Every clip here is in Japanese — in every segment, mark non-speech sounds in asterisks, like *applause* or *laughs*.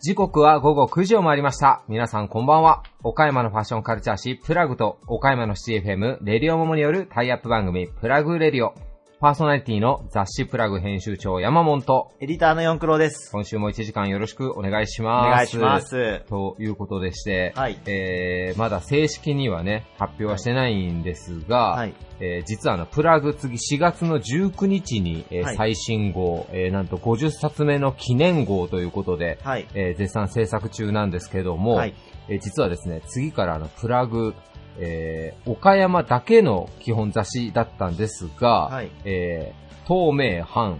時刻は午後9時を回りました。皆さんこんばんは。岡山のファッションカルチャー誌プラグと岡山の CFM レディオモモによるタイアップ番組プラグレディオ。パーソナリティの雑誌プラグ編集長山本とエディターの四クロです。今週も1時間よろしくお願いしおます。願いします。ということでして、はいえー、まだ正式にはね、発表はしてないんですが、はい。えー実はあの、プラグ次4月の19日に、えーはい最新号、えーなんと50冊目の記念号ということで、はい。えー絶賛制作中なんですけども、はい。えー実はですね、次からあの、プラグ、えー岡山だけの基本雑誌だったんですが、はい。えー東名阪、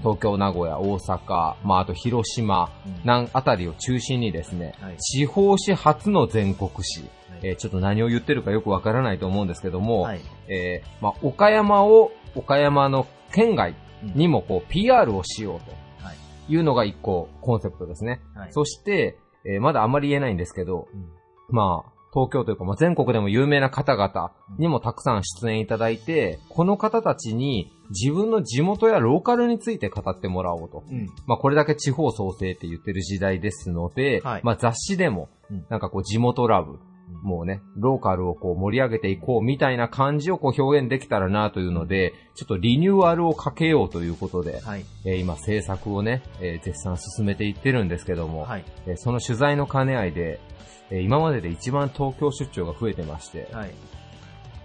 東京、名古屋、大阪、まあ、あと広島、なんあたりを中心にですね、はい地方紙初の全国紙、はいえーちょっと何を言ってるかよくわからないと思うんですけども、はい。えーまあ、岡山を、岡山の県外にもこう PR をしようとはいいうのが一個コンセプトですね。はい。そして、えーまだあんまり言えないんですけど、うんまあ、東京というか、まあ、全国でも有名な方々にもたくさん出演いただいて、この方たちに自分の地元やローカルについて語ってもらおうと。うん。まあ、これだけ地方創生って言ってる時代ですので、はいまあ、雑誌でもうん、なんかこう地元ラブ、もうね、ローカルをこう盛り上げていこうみたいな感じをこう表現できたらなというので、ちょっとリニューアルをかけようということで、はい。えー今制作をね、えー絶賛進めていってるんですけども、はい。えーその取材の兼ね合いで、えー今までで一番東京出張が増えてまして、はい。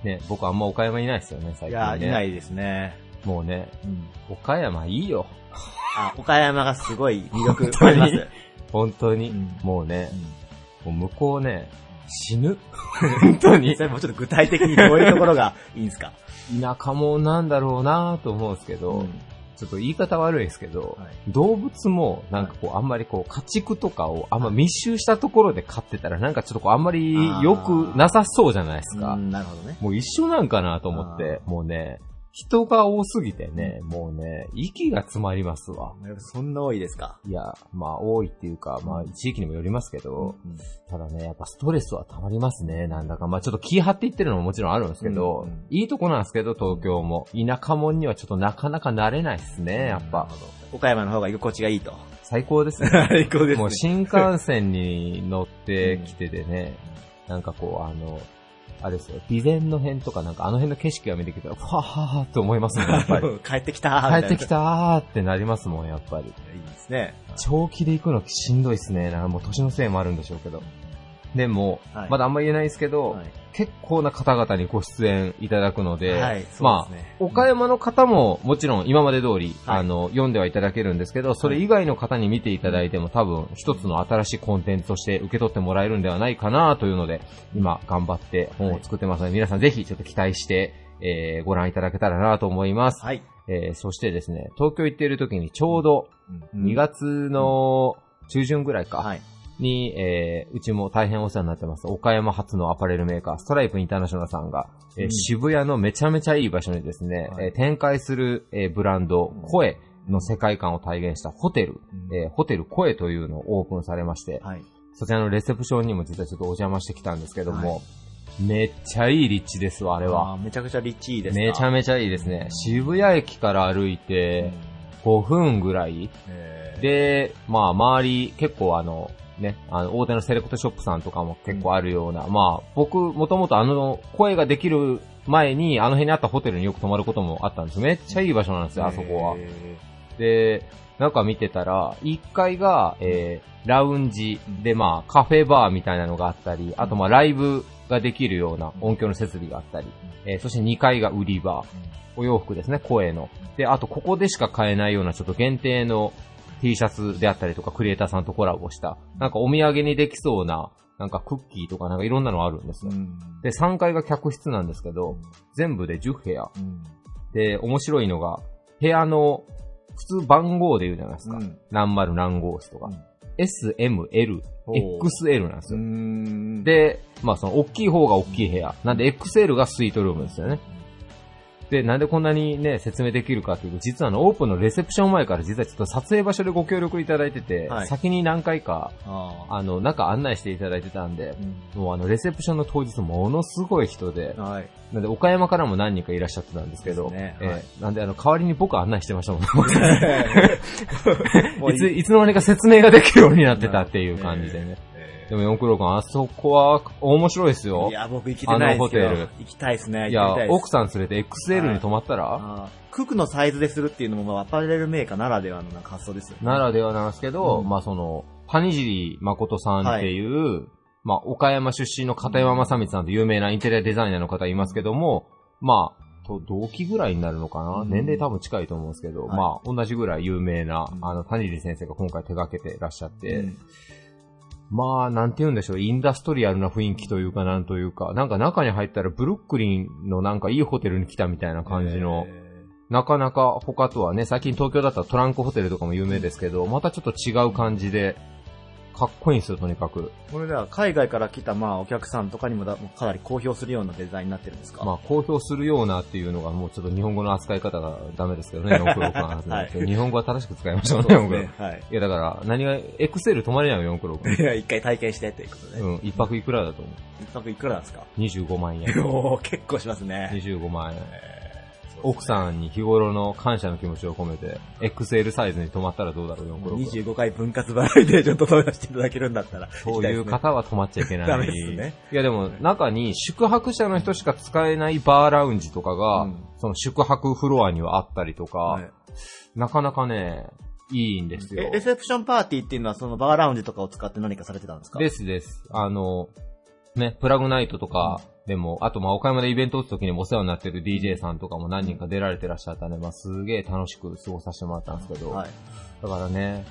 ね、僕あんま岡山いないですよね、最いや、近ね。いないですね。もうね、うん。岡山いいよ。あ、岡山がすごい *laughs* 魅力本当にあります。本当に。うんもうねう、んもう向こうね、死ぬ。*laughs* 本当にそ。れもちょっと具体的にどういうところがいいんですか？田舎もんなんだろうなと思うんですけど、うんちょっと言い方悪いですけど、はい動物もなんかこうあんまりこう家畜とかをあんま密集したところで飼ってたらなんかちょっとこうあんまり良くなさそうじゃないですか。うんなるほどね。もう一緒なんかなと思って、もうね、人が多すぎてね、もうね、息が詰まりますわ。そんな多いですか？いや、まあ多いっていうか、まあ地域にもよりますけど、うんただね、やっぱストレスは溜まりますね、なんだか。まあちょっと気張っていってるのももちろんあるんですけど、うんうんいいとこなんですけど、東京も。田舎者にはちょっとなかなか慣れないですね、やっぱ。岡山の方が居心地がいいと。最高ですね。*laughs* 最高ですねもう新幹線に乗ってきててね、なんかこう、あの、あれですよ、備前の辺とかなんかあの辺の景色が見てきたら、ふわはーって思いますもん、やっぱり。*laughs* 帰ってきたー帰ってきたーってなりますもん、やっぱり。いいですね。長期で行くのしんどいっすね。なんかもう年のせいもあるんでしょうけど。でも、はい。まだあんま言えないですけど、はい。結構な方々にご出演いただくので、はいそうまあ岡山の方ももちろん今まで通り、はい。あの、読んではいただけるんですけど、それ以外の方に見ていただいても多分一つの新しいコンテンツとして受け取ってもらえるんではないかなというので、今頑張って本を作ってますので、皆さんぜひちょっと期待して、えーご覧いただけたらなと思います。はい。えーそしてですね、東京行っている時にちょうどうん。2月の中旬ぐらいか、はい。に、えーうちも大変お世話になってます。岡山発のアパレルメーカー、ストライプインターナショナルさんが、えーうん。渋谷のめちゃめちゃいい場所にですね、はい。えー展開する、えーブランド、声の世界観を体現したホテル、うん。えーホテル声というのをオープンされまして、はい。そちらのレセプションにも実はちょっとお邪魔してきたんですけども、めっちゃいい立地ですわ、あれは。めちゃくちゃリッチーですかめちゃめちゃいいですね。渋谷駅から歩いて5分ぐらい、えー。で、まあ、周り、結構あの、ね、あの、大手のセレクトショップさんとかも結構あるような、まあ、僕、もともとあの、声ができる前に、あの辺にあったホテルによく泊まることもあったんです。めっちゃいい場所なんですよ、あそこは。えで、なんか見てたら、1階が、えー、ラウンジで、まあ、カフェバーみたいなのがあったり、あとまあ、ライブができるような音響の設備があったり、えー、そして2階が売り場、お洋服ですね、声の。で、あとここでしか買えないようなちょっと限定の T シャツであったりとか、クリエイターさんとコラボした、なんかお土産にできそうな、なんかクッキーとかなんかいろんなのあるんですよ。うんで、3階が客室なんですけど、全部で10部屋。うんで、面白いのが、部屋の、普通番号で言うじゃないですか。うん何丸何号室とか。うん S, M, L, XL なんですうよ。ん、で、まあその大きい方が大きい部屋。なんで XL がスイートルームですよね。で、なんでこんなにね、説明できるかというと、実はあの、オープンのレセプション前から実はちょっと撮影場所でご協力いただいてて、はい先に何回か、ああ。あの、中案内していただいてたんで、うんもうあの、レセプションの当日ものすごい人で、はい。なんで岡山からも何人かいらっしゃってたんですけど、ですねえーはいなんであの、代わりに僕案内してましたもんね。*laughs* *laughs* もういつ、いつの間にか説明ができるようになってたっていう感じでね。えでも、四九郎君、あそこは面白いですよ。い。や、僕行きてないですけど。あのホテル。行きたいですね。いや奥さん連れて XL に泊まったら、クックのサイズでするっていうのも、まあアパレルメーカーならではのなんか発想ですよね。ならではなんですけど、うん。まあその、谷尻誠さんっていう、まあ岡山出身の片山正光さんと有名なインテリアデザイナーの方いますけども、まあ、と同期ぐらいになるのかな、うん。年齢多分近いと思うんですけど、はい。まあ同じぐらい有名な、うん。あの谷尻先生が今回手掛けてらっしゃって、うんまあ、なんて言うんでしょう、インダストリアルな雰囲気というか、なんというか、なんか中に入ったらブルックリンのなんかいいホテルに来たみたいな感じの、えなかなか他とはね、最近東京だったらトランクホテルとかも有名ですけど、またちょっと違う感じで、かっこいいんですよ、とにかく。ーこれでは海外から来たまあお客さんとかにもだかなり公表するようなデザインになってるんですか？まあ、公表するようなっていうのがもうちょっと日本語の扱い方がダメですけどね、4クロックの話なんですはい日本語は正しく使いましょうね、4そうですクロック。ね。はい。いや、だから、何が、エクセル泊まれないよ、4クロック。いや、一回体験してっていうことで。うん、一泊いくらだと思う一泊いくらなんですか ?25 万円。おー結構しますね。25万円。えー奥さんに日頃の感謝の気持ちを込めて、XL サイズに泊まったらどうだろう、4クロック。25回分割払いでちょっと止めさせていただけるんだったら。そういう方は泊まっちゃいけない。ダメですねいやでも、中に宿泊者の人しか使えないバーラウンジとかが、うんその宿泊フロアにはあったりとか、はいなかなかね、いいんですよえ、。レセプションパーティーっていうのはそのバーラウンジとかを使って何かされてたんですか？ですです。あの、ね、プラグナイトとかでも、あとまあ岡山でイベント打つ時にもお世話になってる DJ さんとかも何人か出られてらっしゃったんで、まあすげえ楽しく過ごさせてもらったんですけど、はい。だからね、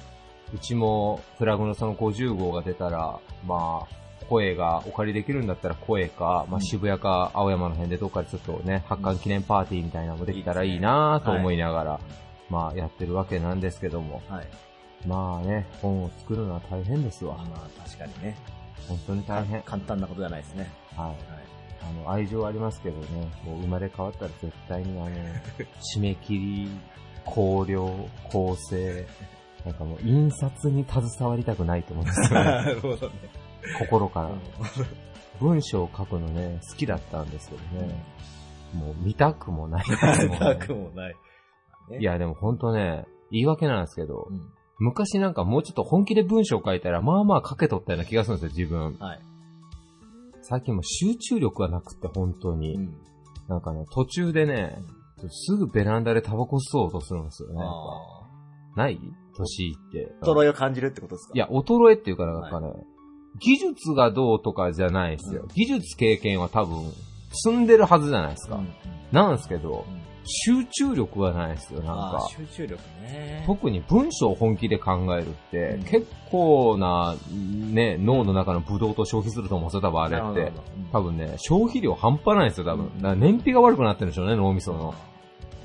うちもプラグのその50号が出たら、まあ、声がお借りできるんだったら声か、まあうん渋谷か青山の辺でどっかでちょっとね、発刊記念パーティーみたいなのもできたらいいなと思いながら、まあやってるわけなんですけども、はい。まあね、本を作るのは大変ですわ。まあ確かにね。本当に大変。簡単なことではないですね。はい。はい。あの、愛情ありますけどね、もう生まれ変わったら絶対にあの、*laughs* 締め切り、考慮、構成、なんかもう印刷に携わりたくないと思うんですよね。*laughs* なるほどね。心から。文章を書くのね、好きだったんですけどね、もう見たくもないですもんなね *laughs* くもない。いや、でも本当ね、言い訳なんですけど、うん。昔なんかもうちょっと本気で文章を書いたら、まあまあ書けとったような気がするんですよ、自分。はい。最近もう集中力がなくって、本当に。うん。なんかね、途中でね、すぐベランダでタバコ吸おうとするんですよね。ない？年いって。ー衰えを感じるってことですか？いや、衰えっていうかなんかね、技術がどうとかじゃないですよ。うん技術経験は多分、積んでるはずじゃないですか。うんなんですけど、うん集中力はないですよ、なんあかー。集中力ね。特に文章を本気で考えるって、うん結構な、ね、脳の中のブドウと消費すると思うんですよ、多分あれって多分ね、消費量半端ないんですよ、多分。うんだから燃費が悪くなってるんでしょうね、脳みその。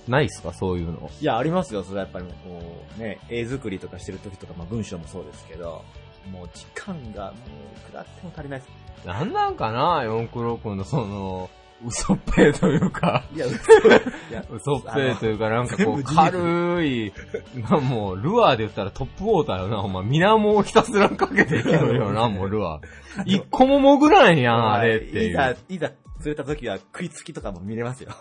ないっすか、そういうの。いや、ありますよ。それはやっぱりこう、ね、絵作りとかしてる時とか、まあ文章もそうですけど、もう時間がもう、いくらあっても足りないです。なんなんかな、四九郎君のその、嘘っぺーというか、いや、嘘。いや、嘘っぺーというか、なんかこう、軽い、なもう、ルアーで言ったらトップウォーターよな、ほんま、水面をひたすらかけていけるよな、もうルアー。一個も潜らんやん、あれってい。ざ、いざ釣れた時は食いつきとかも見れますよ。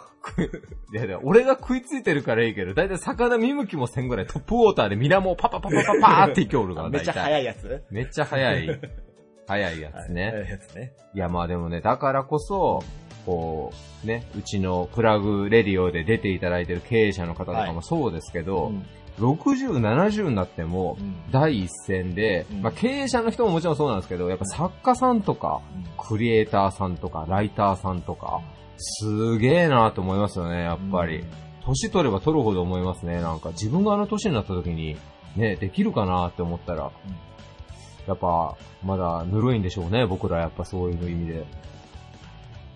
いやいや、俺が食いついてるからいいけど、だいたい魚見向きもせんぐらいトップウォーターで水面をパパパパパパーっていきおるから、めっちゃ早いやつ？めっちゃ早い。*laughs* 早いやつね。早いやつね。いや、まあでもね、だからこそ、こう、ね、うちのプラグレディオで出ていただいてる経営者の方とかもそうですけど、うん60、70になっても、うん。第一線で、うん。まあ経営者の人ももちろんそうなんですけど、やっぱ作家さんとか、クリエイターさんとか、ライターさんとか、すげえなと思いますよね、やっぱり。年取れば取るほど思いますね。なんか。自分があの年になった時に、ね、できるかなって思ったら、やっぱ、まだぬるいんでしょうね、僕ら。やっぱそういう意味で。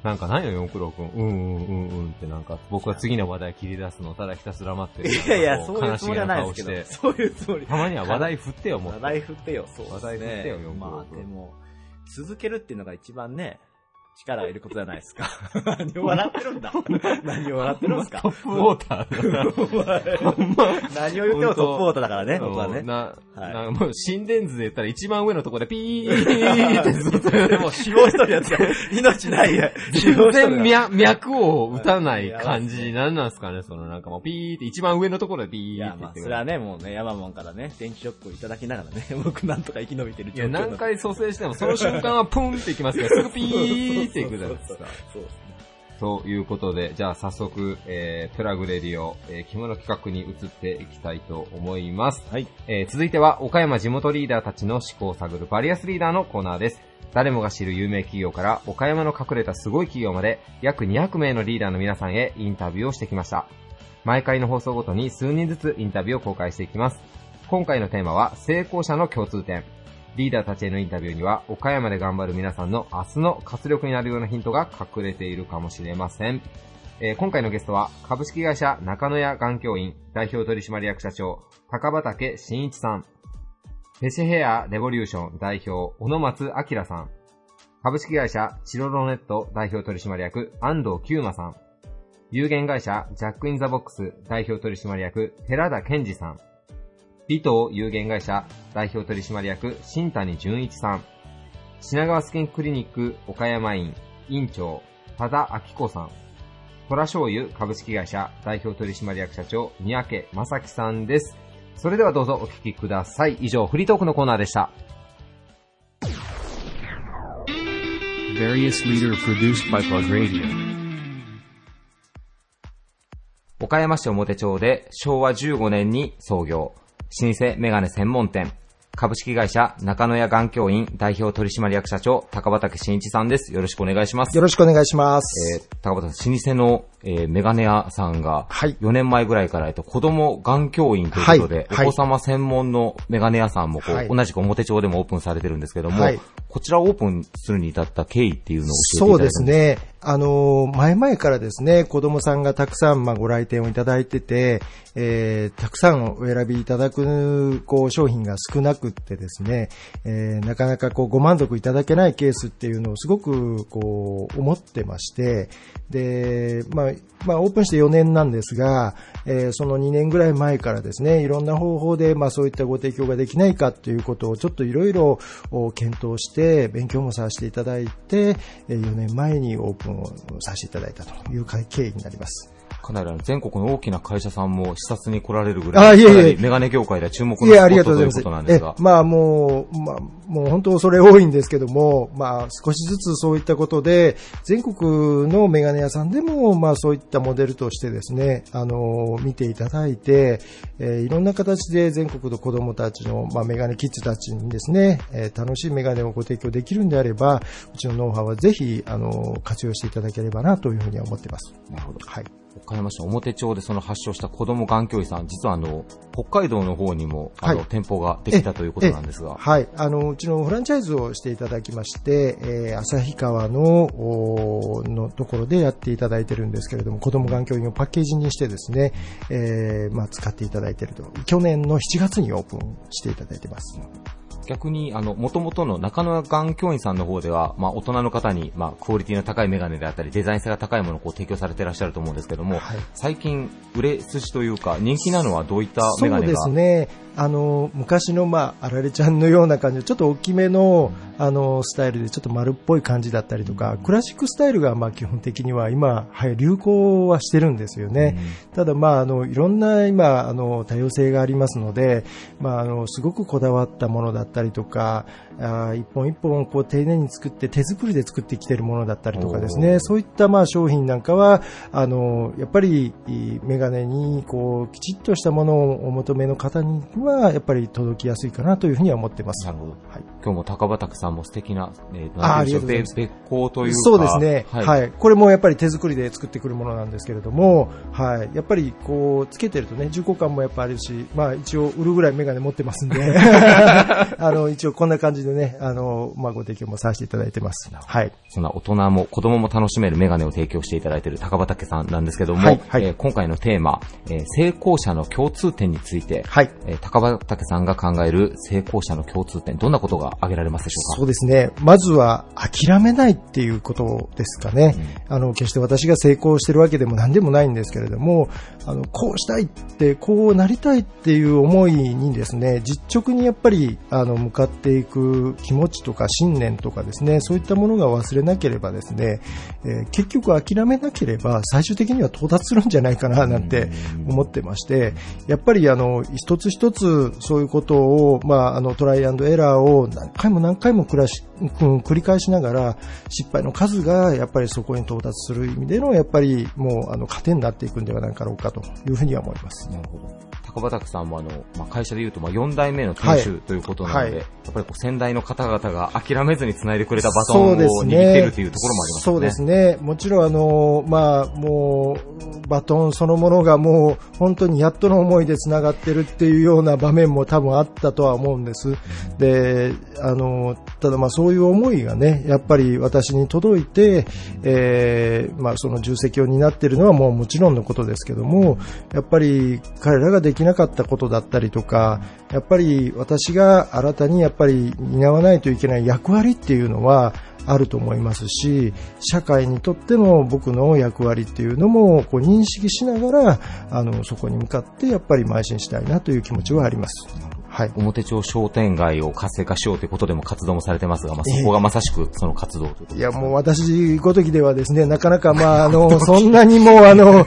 なんかないの、四九郎くん。うんうんうんうんってなんか、僕は次の話題切り出すのをただひたすら待ってる。いやいや、こそういうつもりはないですけど。そういうつもり。たまには話題振ってよ、もう。話題振ってよ、そうですね。話題振ってよよまあでも、続けるっていうのが一番ね、力を入れることじゃないですか。*laughs* 何を笑ってるんだ。*laughs* 何を笑ってるんですか。トップウォーター。何を言ってもトップウォーターだからね、僕はね。な、はい。なんかもう心電図で言ったら一番上のところでピーってずっと。で *laughs* も死亡しとるやつが、命ないや。全や然脈、脈を打たない感じ、なんなんすかね、そのなんかもうピーって一番上のところでピいや、まあ、ーって言ってそれはね、もうね、ヤマモンからね、電気ショックをいただきながらね、僕なんとか生き延びてるいや、何回蘇生しても、その瞬間はプンっていきますけど、すぐピーっていくじゃないですか。そうですね。ということで、じゃあ早速、えー、プラグレディオ、えー、着物企画に移っていきたいと思います。はい。えー続いては、岡山地元リーダーたちの思考を探るバリアスリーダーのコーナーです。誰もが知る有名企業から、岡山の隠れたすごい企業まで、約200名のリーダーの皆さんへインタビューをしてきました。毎回の放送ごとに数人ずつインタビューを公開していきます。今回のテーマは、成功者の共通点。リーダーたちへのインタビューには、岡山で頑張る皆さんの明日の活力になるようなヒントが隠れているかもしれません。えー今回のゲストは、株式会社中野屋眼鏡院代表取締役社長、高畑慎一さん。フェシヘアレボリューション代表、小野松明さん。株式会社チロロネット代表取締役、安藤久馬さん。有限会社ジャックインザボックス代表取締役、寺田健二さん。美東有限会社代表取締役、新谷淳一さん。品川スキンクリニック岡山院院長、多田明子さん。虎醤油株式会社代表取締役社長、三宅正樹さんです。それではどうぞお聞きください。以上、フリートークのコーナーでした。岡山市表町で昭和15年に創業、老舗メガネ専門店、株式会社中野屋眼鏡院代表取締役社長、高畑慎一さんです。よろしくお願いします。よろしくお願いします。えー高畑さん、老舗の、えーメガネ屋さんが、はい4年前ぐらいから、えっと、子供眼鏡院ということで、はいはいお子様専門のメガネ屋さんもこう、はい同じく表町でもオープンされてるんですけども、はいこちらをオープンするに至った経緯っていうのを教えていそうですただいてもね。あの、前々からですね、子供さんがたくさん、まあ、ご来店をいただいてて、えー、たくさんお選びいただく、こう、商品が少なくってですね、えー、なかなかこう、ご満足いただけないケースっていうのをすごく、こう、思ってまして、で、まあ、まあ、オープンして4年なんですが、えーその2年ぐらい前からですね、いろんな方法で、まあ、そういったご提供ができないかということをちょっといろいろ検討して、勉強もさせていただいて、4年前にオープンをさせていただいたという経緯になります。かなりあの全国の大きな会社さんも視察に来られるぐらい、あいえいえかなりメガネ業界では注目のスいや、あポりがということうございます。となんですがえ、、まあもう、まあ、もう本当それ多いんですけども、まあ少しずつそういったことで、全国のメガネ屋さんでも、まあそういったモデルとしてですね、あの、見ていただいて、えーいろんな形で全国の子供たちの、まあメガネキッズたちにですね、えー楽しいメガネをご提供できるんであれば、うちのノウハウはぜひ、あの、活用していただければなというふうには思ってます。なるほど。はい。岡山市表町でその発祥した子供眼鏡医さん、実はあの、北海道の方にも、あの、はい店舗ができたということなんですが、はい。あの、うちのフランチャイズをしていただきまして、えー、旭川の、のところでやっていただいてるんですけれども、子供眼鏡院をパッケージにしてですね、えー、まあ、使っていただいていると。去年の7月にオープンしていただいてます。逆に、あの、元々の中野眼鏡院さんの方では、まあ、大人の方に、まあ、クオリティの高いメガネであったり、デザイン性が高いものをこう提供されていらっしゃると思うんですけども、はい。最近、売れ筋というか、人気なのはどういったメガネが？そうですね。あの、昔の、まあ、あられちゃんのような感じで、ちょっと大きめの、あの、スタイルで、ちょっと丸っぽい感じだったりとか、クラシックスタイルが、まあ、基本的には今、はい、流行はしてるんですよね。ただ、まあ、あの、いろんな今、あの、多様性がありますので、まあ、あの、すごくこだわったものだったりったりとか、あー一本一本こう丁寧に作って手作りで作ってきているものだったりとかですね、そういったまあ商品なんかは、あの、やっぱりいいメガネにこうきちっとしたものをお求めの方には、やっぱり届きやすいかなというふうには思ってます。なるほど。はい今日も高畑さんも素敵な、えー、あありがとうございますべ別光というか。そうですね、は。はいい、これもやっぱり手作りで作ってくるものなんですけれども、はい。やっぱりこう、つけてるとね、重厚感もやっぱあるし、まあ一応売るぐらいメガネ持ってますんで、あ *laughs* *laughs* あの、一応こんな感じでね、あの、まあ、ご提供もさせていただいてます。はい。そんな大人も子供も楽しめるメガネを提供していただいている高畑さんなんですけども、はいはいえー今回のテーマ、えー成功者の共通点について、はい。えー高畑さんが考える成功者の共通点、どんなことが挙げられますでしょうか？そうですね。まずは諦めないっていうことですかね。あの、決して私が成功してるわけでも何でもないんですけれども、あの、こうしたいって、こうなりたいっていう思いにですね、実直にやっぱり、あの、向かっていく気持ちとか信念とかですね、そういったものが忘れなければですね、えー結局諦めなければ最終的には到達するんじゃないかななんて思ってまして、やっぱりあの、一つ一つそういうことを、まあ、あの、トライアンドエラーを何回も何回も暮らし、うん繰り返しながら、失敗の数がやっぱりそこに到達する意味での、やっぱりもう、あの、糧になっていくんではないかろうかというふうには思います。なるほど。高畑さんもあの、まあ、会社で言うと、まあ、4代目の店主ということなので、はいやっぱりこう先代の方々が諦めずに繋いでくれたバトンを握ってるというところもありますね。そうですね。もちろんあの、まあ、もう、バトンそのものがもう、本当にやっとの思いで繋がってるっていうような場面も多分あったとは思うんです。で、あの、ただまあそういう思いがね、やっぱり私に届いて、えーまあその重責を担っているのはもうもちろんのことですけども、やっぱり彼らができなかったことだったりとか、やっぱり私が新たにやっぱり担わないといけない役割っていうのは、あると思いますし、社会にとっての僕の役割っていうのもこう認識しながら、あの、そこに向かってやっぱり邁進したいなという気持ちはあります。はい。表町商店街を活性化しようということでも活動もされてますが、まあ、そこがまさしくその活動ということいや、もう私ごときではですね、なかなかまあ、*laughs* あの、そんなにもうあの、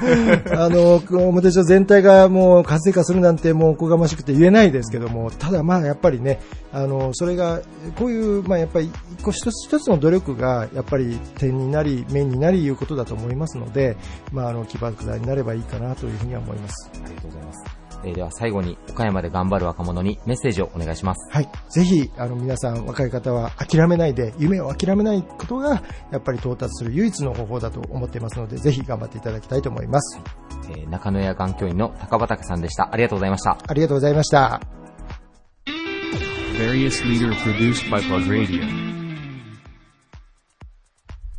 あの、表町全体がもう活性化するなんてもうおこがましくて言えないですけども、ただまあやっぱりね、あの、それが、こういう、まあやっぱり一個一つ一つの努力がやっぱり点になり、面になりいうことだと思いますので、まああの、起爆剤になればいいかなというふうには思います。ありがとうございます。えーでは最後に岡山で頑張る若者にメッセージをお願いします。はい。ぜひ、あの、皆さん、若い方は諦めないで、夢を諦めないことが、やっぱり到達する唯一の方法だと思っていますので、ぜひ頑張っていただきたいと思います。えー中野屋眼教員の高畑さんでした。ありがとうございました。ありがとうございました。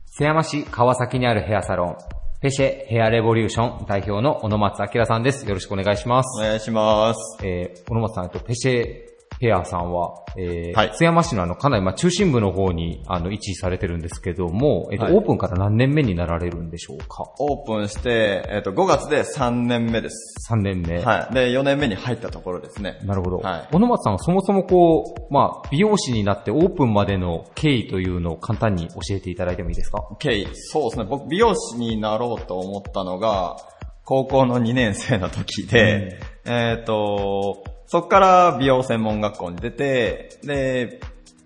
津山市川崎にあるヘアサロン、ペシェヘアレボリューション代表の小野松明さんです。よろしくお願いします。お願いします。えー、小野松さん、えっと、ペシェヘアさんは、えーはい津山市のあの、かなりまあ中心部の方に、あの、位置されてるんですけども、えっと、はいオープンから何年目になられるんでしょうか？オープンして、えっ、と、5月で3年目です。?3 年目。はい。で、4年目に入ったところですね。なるほど。はい小野松さんはそもそもこう、まあ、美容師になってオープンまでの経緯というのを簡単に教えていただいてもいいですか？経緯。そうですね。僕、美容師になろうと思ったのが、高校の2年生の時で、えっ、と、そっから美容専門学校に出て、で、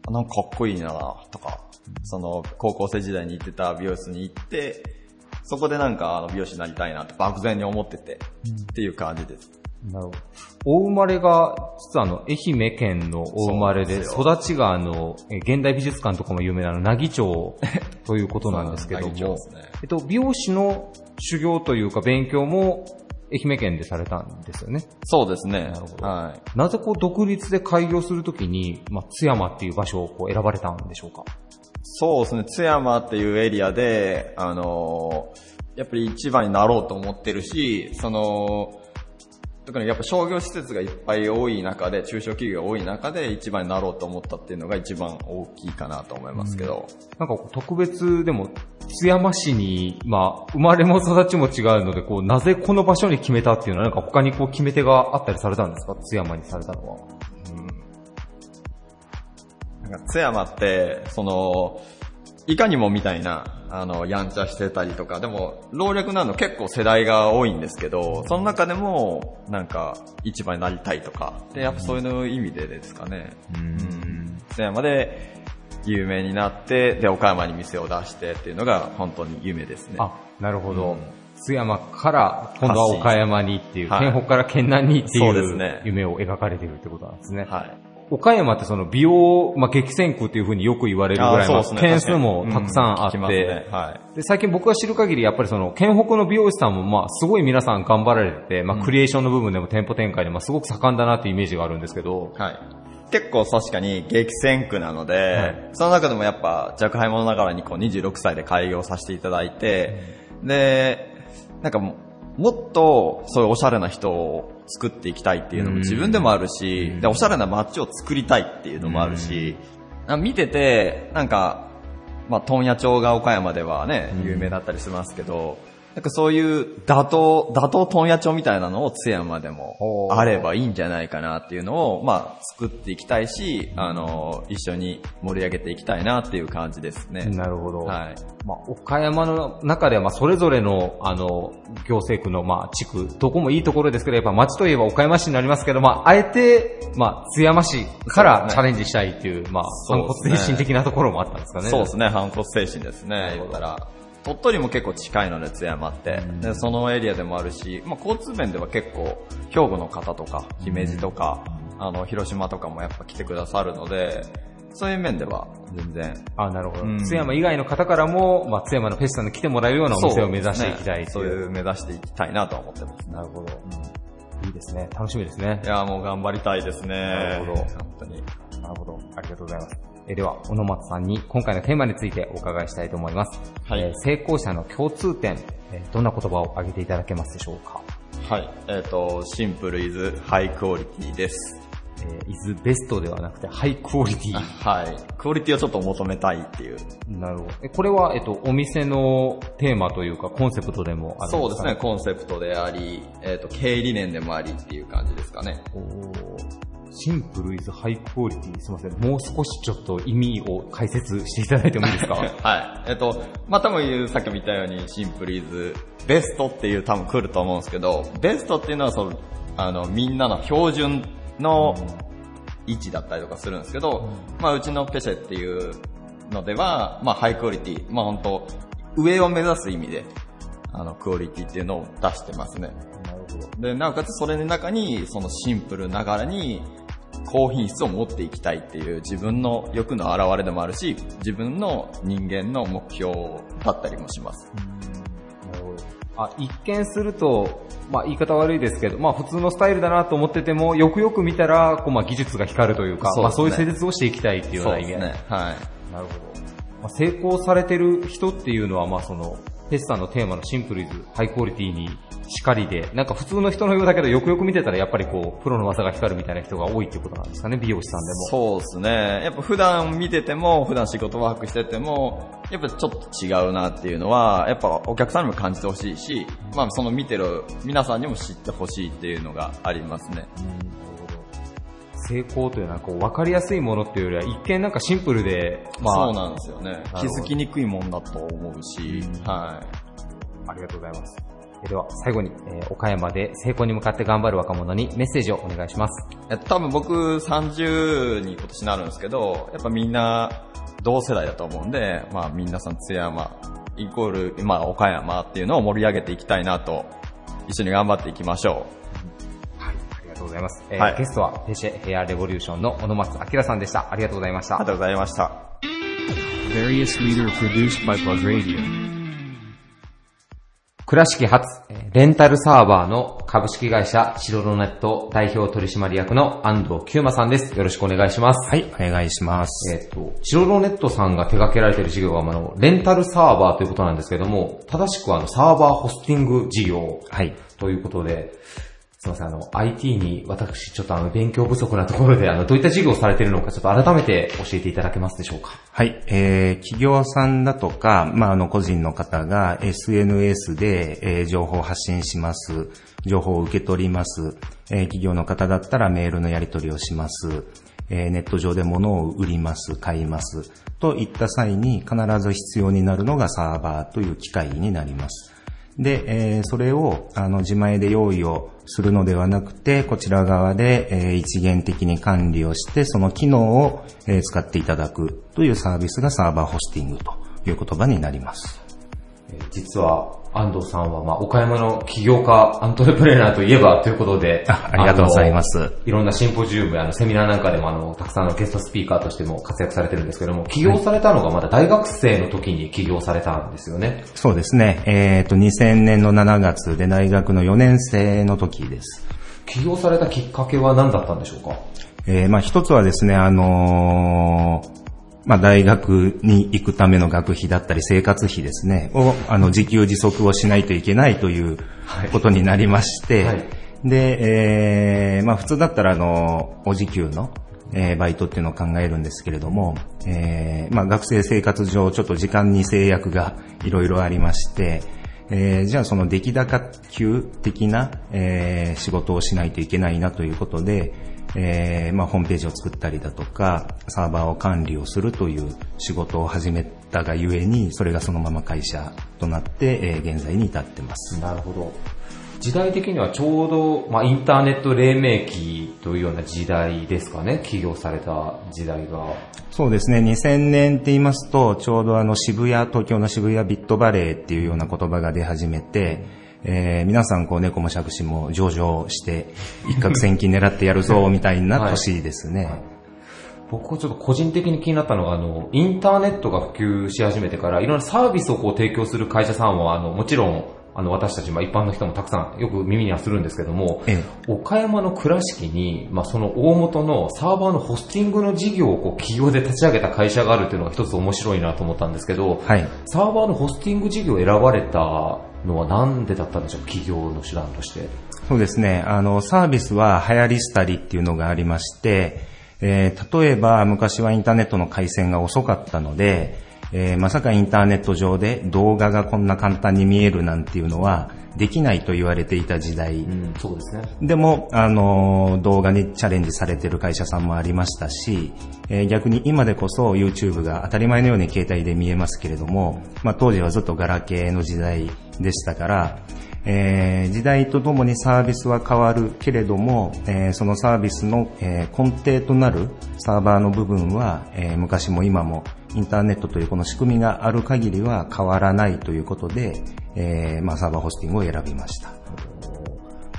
あなんかかっこいいなとか、その、高校生時代に行ってた美容室に行って、そこでなんかあの美容師になりたいなって漠然に思ってて、っていう感じです。なるほど。お生まれが、実はあの、愛媛県のお生まれで、そうなん育ちがあの、え現代美術館とかも有名なあの、奈義町ということなんですけども *laughs* ね、えっと、美容師の修行というか勉強も、愛媛県でされたんですよね。そうですね。なるほどはい。なぜこう、独立で開業するときに、まあ、津山っていう場所をこう選ばれたんでしょうか？そうですね、津山っていうエリアで、あのーやっぱり一番になろうと思ってるし、その、特にやっぱ商業施設がいっぱい多い中で、中小企業が多い中で一番になろうと思ったっていうのが一番大きいかなと思いますけど。なんかこう特別でも、津山市に、まあ、生まれも育ちも違うので、こう、なぜこの場所に決めたっていうのは、なんか他にこう決め手があったりされたんですか？津山にされたのは。なんか津山って、その、いかにもみたいな、あの、やんちゃしてたりとか、でも、老若なの結構世代が多いんですけど、その中でも、なんか、一番になりたいとか、で、やっぱそういうの意味でですかね。うん。津山で有名になって、で、岡山に店を出してっていうのが本当に夢ですね。あ、なるほど。うん津山から、今度は岡山にっていう、はい県北から県南にっていそう夢を描かれているってことなんですね。はい。岡山ってその美容、まあ、激戦区っていうふうによく言われるぐらい、まああそうですね件数もたくさんあってね、はい。で、最近僕が知る限り、やっぱりその、県北の美容師さんも、まあ、すごい皆さん頑張られてて、まあ、クリエーションの部分でも店舗展開でもすごく盛んだなっていうイメージがあるんですけど、はい。結構確かに激戦区なので、その中でもやっぱ若輩者ながらにこう26歳で開業させていただいて、で、なんかももっとそういうおしゃれな人を作っていきたいっていうのも自分でもあるし、で、おしゃれな街を作りたいっていうのもあるし、なんか見てて、なんか、まあ、問屋町が岡山ではね、有名だったりしますけど、なんかそういう打倒、打倒問屋町みたいなのを津山でもあればいいんじゃないかなっていうのを、まあ、作っていきたいし、あの、一緒に盛り上げていきたいなっていう感じですね。なるほど。はい。まあ、岡山の中では、まあ、それぞれの、あの、行政区の、まあ、地区、どこもいいところですけど、やっぱ町といえば岡山市になりますけど、まあ、あえて、まあ、津山市からチャレンジしたいっていう、まあ、反骨精神的なところもあったんですかね。そうですね、反骨精神ですね、言ったら。鳥取も結構近いので、津山って。で、そのエリアでもあるし、まあ、交通面では結構、兵庫の方とか、姫路とか、あの、広島とかもやっぱ来てくださるので、そういう面では、全然。あ、なるほど。うん津山以外の方からも、まあ、津山のフェスタに来てもらえるようなお店を目指していきたいそういう。いう目指していきたいなとは思ってます。なるほど。いいですね。楽しみですねい。や、もう頑張りたいですね。なるほど本当に。なるほど。ありがとうございます。えーでは、小野松さんに今回のテーマについてお伺いしたいと思います。はいえー成功者の共通点、えーどんな言葉を挙げていただけますでしょうか？はい。えっ、と、シンプルイズハイクオリティです。えー、イズベストではなくて、ハイクオリティ。はい。クオリティをちょっと求めたいっていう。なるほど。えこれは、えっと、お店のテーマというか、コンセプトでもあるんですか？そうですね、。コンセプトであり、えっ、と、経営理念でもありっていう感じですかね。おーシンプルイズハイクオリティ。すいません。もう少しちょっと意味を解説していただいてもいいですか？*laughs* はい。えっ、と、まあ、多分言う、さっきも言ったように、シンプルイズ、ベストっていう多分来ると思うんですけど、ベストっていうのはその、あの、みんなの標準の位置だったりとかするんですけど、まあ、うちのペシェっていうのでは、まあ、ハイクオリティ、まあ、本当上を目指す意味で、あの、クオリティっていうのを出してますね。なるほど。で、なおかつそれの中に、そのシンプルながらに、高品質を持っていきたいっていう自分の欲の表れでもあるし、自分の人間の目標だったりもします。あ、一見すると、まあ言い方悪いですけど、まあ普通のスタイルだなと思ってても、よくよく見たら、こうまあ技術が光るというか、そうねまあそういう施術をしていきたいっていうような意味。ね。はい。なるほど。まあ、成功されてる人っていうのは、まあその、フェスタのテーマのシンプルイズ、ハイクオリティにしかりで、なんか普通の人のようだけど、よくよく見てたらやっぱりこう、プロの技が光るみたいな人が多いっていうことなんですかね、美容師さんでも。そうですね。やっぱ普段見てても、普段仕事ワークしてても、やっぱちょっと違うなっていうのは、やっぱお客さんにも感じてほしいし、まあその見てる皆さんにも知ってほしいっていうのがありますね。うん成功というのはこう分かりやすいものっていうよりは一見なんかシンプルで、まあ、そうなんですよね。気づきにくいもんだと思うし、はい。ありがとうございます。えでは最後に、えー岡山で成功に向かって頑張る若者にメッセージをお願いします。えっと、多分僕30に今年なるんですけど、やっぱみんな同世代だと思うんで、まあ皆さん津山、イコール、まあ岡山っていうのを盛り上げていきたいなと、一緒に頑張っていきましょうございます。えーはいゲストはペシェヘアレボリューションの小野松明さんでした。ありがとうございましう。あたりが。とうございました。倉敷発、えーレンタルサーバーの株式会社シロロネット代表取締役の安藤久馬さんです。よろしくお願いします。はい、お願いします。えっ、と、シロロネットさんが手掛けられている事業は、あの、レンタルサーバーということなんですけども、正しくはあの、サーバーホスティング事業はい。ということで、すみません、あの、IT に私、ちょっとあの、勉強不足なところで、あの、どういった事業をされているのか、ちょっと改めて教えていただけますでしょうか？はい、えー、企業さんだとか、まあ、あの、個人の方が SNS で、えー情報を発信します。情報を受け取ります。えー企業の方だったらメールのやり取りをします。えーネット上で物を売ります、買います。といった際に必ず必要になるのがサーバーという機械になります。で、えーそれを、あの、自前で用意をするのではなくて、こちら側で、え一元的に管理をして、その機能を、え使っていただくというサービスがサーバーホスティングという言葉になります。実は、安藤さんは、まあ、岡山の起業家、アントレプレーナーといえばということで、*laughs* あありがとうございますいろんなシンポジウムやあのセミナーなんかでも、あの、たくさんのゲストスピーカーとしても活躍されてるんですけども、起業されたのがまだ大学生の時に起業されたんですよね。そうですね。えっ、と、2000年の7月で大学の4年生の時です。起業されたきっかけは何だったんでしょうか？えーまあ一つはですね、あのーまあ大学に行くための学費だったり生活費ですね、を、あの、自給自足をしないといけないということになりまして、はい。で、えーまあ普通だったらあの、お時給の、えーバイトっていうのを考えるんですけれども、えーまあ学生生活上ちょっと時間に制約がいろいろありまして、えーじゃあその出来高級的な、えー仕事をしないといけないなということで、えーまあホームページを作ったりだとか、サーバーを管理をするという仕事を始めたがゆえに、それがそのまま会社となって、えー現在に至ってます。なるほど。時代的にはちょうど、まあ、インターネット黎明期というような時代ですかね、起業された時代が。そうですね、2000年って言いますと、ちょうどあの渋谷、東京の渋谷ビットバレーっていうような言葉が出始めて、えー皆さんこう猫も杓子も上場して、一攫千金狙ってやるぞ、みたいな年ですね。僕はちょっと個人的に気になったのが、あの、インターネットが普及し始めてから、いろんなサービスをこう提供する会社さんは、あの、もちろん、あの、私たち、まあ一般の人もたくさんよく耳にはするんですけども、え岡山の倉敷に、まあその大元のサーバーのホスティングの事業をこう企業で立ち上げた会社があるっていうのが一つ面白いなと思ったんですけど、はい。サーバーのホスティング事業を選ばれたのはなんでだったんでしょう企業の手段として。そうですね。あの、サービスは流行りしたりっていうのがありまして、えー例えば昔はインターネットの回線が遅かったので、えーまさかインターネット上で動画がこんな簡単に見えるなんていうのはできないと言われていた時代。うん、そうですね。でも、あの、動画にチャレンジされてる会社さんもありましたし、えー逆に今でこそ YouTube が当たり前のように携帯で見えますけれども、まあ当時はずっとガラケーの時代でしたから、えー時代とともにサービスは変わるけれども、えーそのサービスの、えー根底となるサーバーの部分は、えー昔も今もインターネットというこの仕組みがある限りは変わらないということで、えーまあサーバーホスティングを選びました。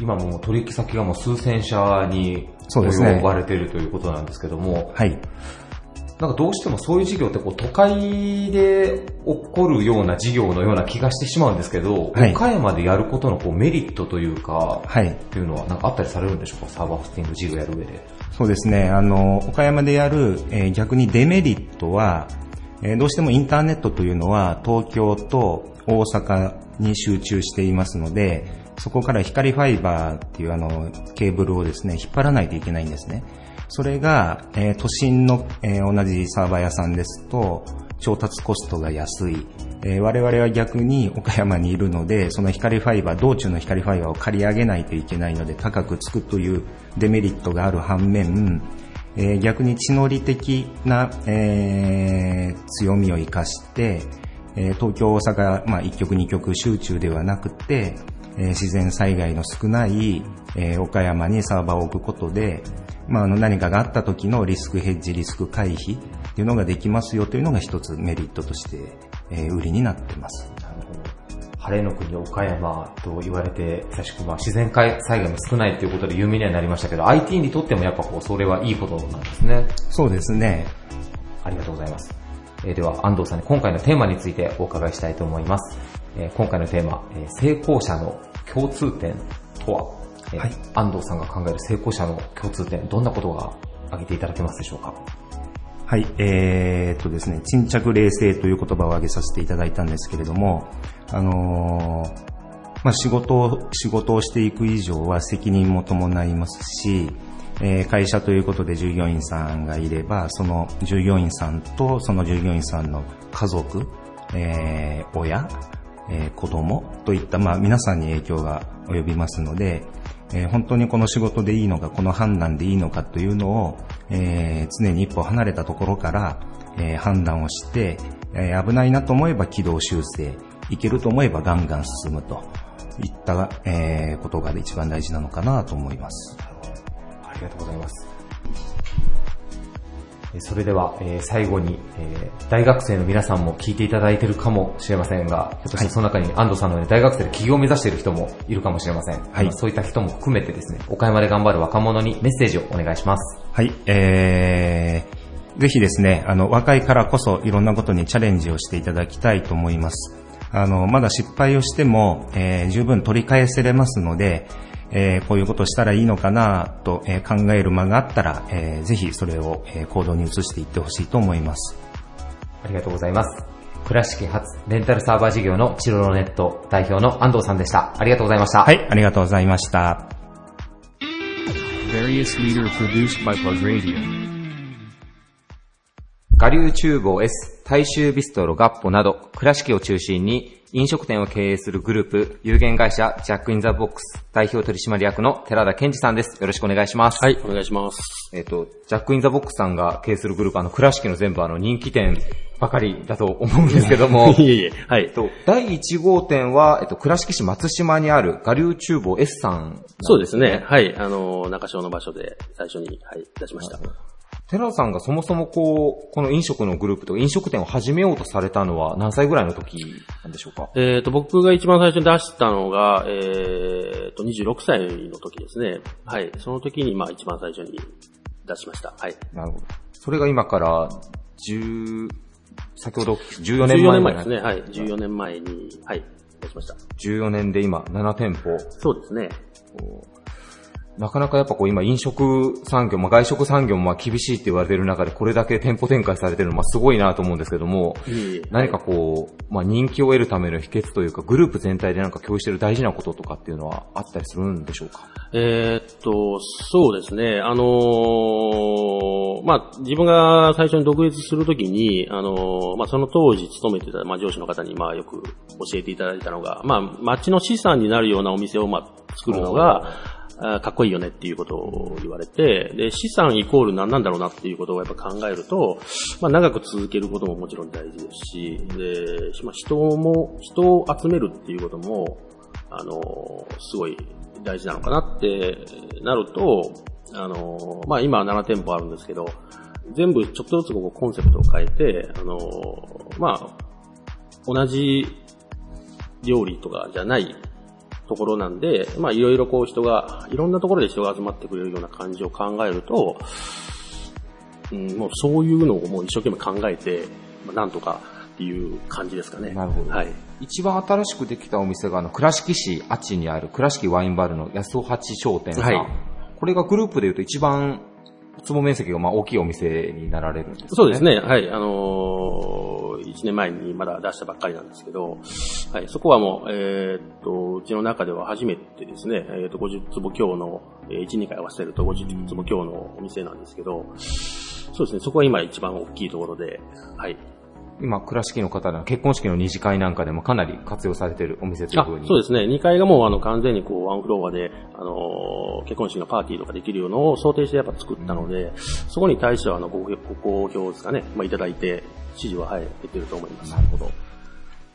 今もう取引先がもう数千社にそうですね呼ばれているということなんですけども、はい。なんかどうしてもそういう事業ってこう都会で起こるような事業のような気がしてしまうんですけど、はい岡山でやることのこうメリットというか、はい。っていうのはなんかあったりされるんでしょうか？サーバーホスティング事業やる上で。そうですね。あの、岡山でやる、えー逆にデメリットは、えーどうしてもインターネットというのは東京と大阪に集中していますので、そこから光ファイバーっていうあの、ケーブルをですね、引っ張らないといけないんですね。それが、えー都心の、えー同じサーバー屋さんですと、調達コストが安い。えー我々は逆に岡山にいるので、その光ファイバー、道中の光ファイバーを借り上げないといけないので高くつくというデメリットがある反面、えー逆に地の利的な、えー強みを生かして、えー東京、大阪、まあ、一極二極集中ではなくて、えー自然災害の少ない、えー岡山にサーバーを置くことで、まあ、あの何かがあった時のリスクヘッジ、リスク回避っていうのができますよというのが一つメリットとして、えー売りになってます。晴れの国岡山と言われて、久しくまあ自然災害も少ないということで有名にはなりましたけど、IT にとってもやっぱこう、それはいいことなんですね。そうですね。ありがとうございます。えーでは、安藤さんに今回のテーマについてお伺いしたいと思います。えー今回のテーマ、えー成功者の共通点とは、えーはい安藤さんが考える成功者の共通点、どんなことが挙げていただけますでしょうか？はい、えーっとですね、沈着冷静という言葉を挙げさせていただいたんですけれども、あのーまあ、仕事を、仕事をしていく以上は責任も伴いますし、えー会社ということで従業員さんがいれば、その従業員さんとその従業員さんの家族、えー親、えー子供といった、まあ、皆さんに影響が及びますので、えー本当にこの仕事でいいのか、この判断でいいのかというのを、えー常に一歩離れたところから、えー判断をして、え危ないなと思えば軌道修正、いけると思えばガンガン進むといった、えことが一番大事なのかなと思います。ありがとうございます。えーそれでは、えー最後に、えー大学生の皆さんも聞いていただいているかもしれませんが、ひょっとしてその中に安藤さんのように大学生で起業を目指している人もいるかもしれません。はいそういった人も含めてですね、岡山で頑張る若者にメッセージをお願いします。はい、えー、ぜひですね、あの、若いからこそいろんなことにチャレンジをしていただきたいと思います。あの、まだ失敗をしても、えー十分取り返せれますので、えーこういうことをしたらいいのかなと、えー考える間があったら、えーぜひそれを、えー行動に移していってほしいと思います。ありがとうございます。倉敷初レンタルサーバー事業のチロロネット代表の安藤さんでした。ありがとうございました。はい、ありがとうございました。Produced by Plug Radio. 我流厨房 S、大衆ビストロガッポなど、倉敷を中心に飲食店を経営するグループ、有限会社ジャックインザボックス代表取締役の寺田健二さんです。よろしくお願いします。はい、お願いします。えっ、と、ジャックインザボックスさんが経営するグループ、あの、倉敷の全部あの人気店ばかりだと思うんですけども、*laughs* いえいえ、はいえっ。と、第1号店は、えっと、倉敷市松島にある我流厨房 S さん。そうですね。はい。あの、中小の場所で最初に、はい、出しました。寺田さんがそもそもこう、この飲食のグループとか飲食店を始めようとされたのは何歳ぐらいの時なんでしょうか？えっ、と、僕が一番最初に出したのが、えっ、と、26歳の時ですね。はい。その時に、まあ、一番最初に出しました。はい。なるほど。それが今から、10、先ほど14年14前年前ですね。はい。14年前に、はい、出しました。14年で今7店舗。そうですね。なかなかやっぱこう今飲食産業、まあ外食産業もまあ厳しいって言われてる中でこれだけ店舗展開されてるのはすごいなと思うんですけども、何かこう、まあ人気を得るための秘訣というかグループ全体でなんか共有してる大事なこととかっていうのはあったりするんでしょうか？えーっと、そうですね。あのーまあ、自分が最初に独立するときに、あのーまあ、その当時勤めてた、まあ、上司の方に、まあ、よく教えていただいたのが、まあ、町の資産になるようなお店を、まあ、作るのが、あかっこいいよねっていうことを言われて、で、資産イコール何なんだろうなっていうことをやっぱ考えると、まあ、長く続けることももちろん大事ですし、で、まあ、人も、人を集めるっていうことも、あの、すごい大事なのかなってなると、あの、まあ、今7店舗あるんですけど、全部ちょっとずつここコンセプトを変えて、あの、まあ、同じ料理とかじゃないところなんで、まあ、いろいろこう人が、いろんなところで人が集まってくれるような感じを考えると、うん、もうそういうのをもう一生懸命考えて、まあ、なんとかっていう感じですかね。なるほどはい。一番新しくできたお店があの倉敷市あちにある倉敷ワインバルの安尾八商店さん。はいこれがグループでいうと一番坪面積がまあ大きいお店になられるんですね。そうですね。はい。あのー、1年前にまだ出したばっかりなんですけど、はい。そこはもう、えーっと、うちの中では初めてですね、えーっと、50坪強の、えー1、2回合わせると50坪強のお店なんですけど、そうですね。そこは今一番大きいところで、はい。今、倉敷の方の結婚式の二次会なんかでもかなり活用されているお店というあふうに。そうですね。2階がもうあの完全にこうワンフロアで、あのー結婚式のパーティーとかできるようのを想定してやっぱ作ったので、そこに対してはあのごご好評ですかね、まあ、いただいて、指示ははい、出てると思います。なるほど。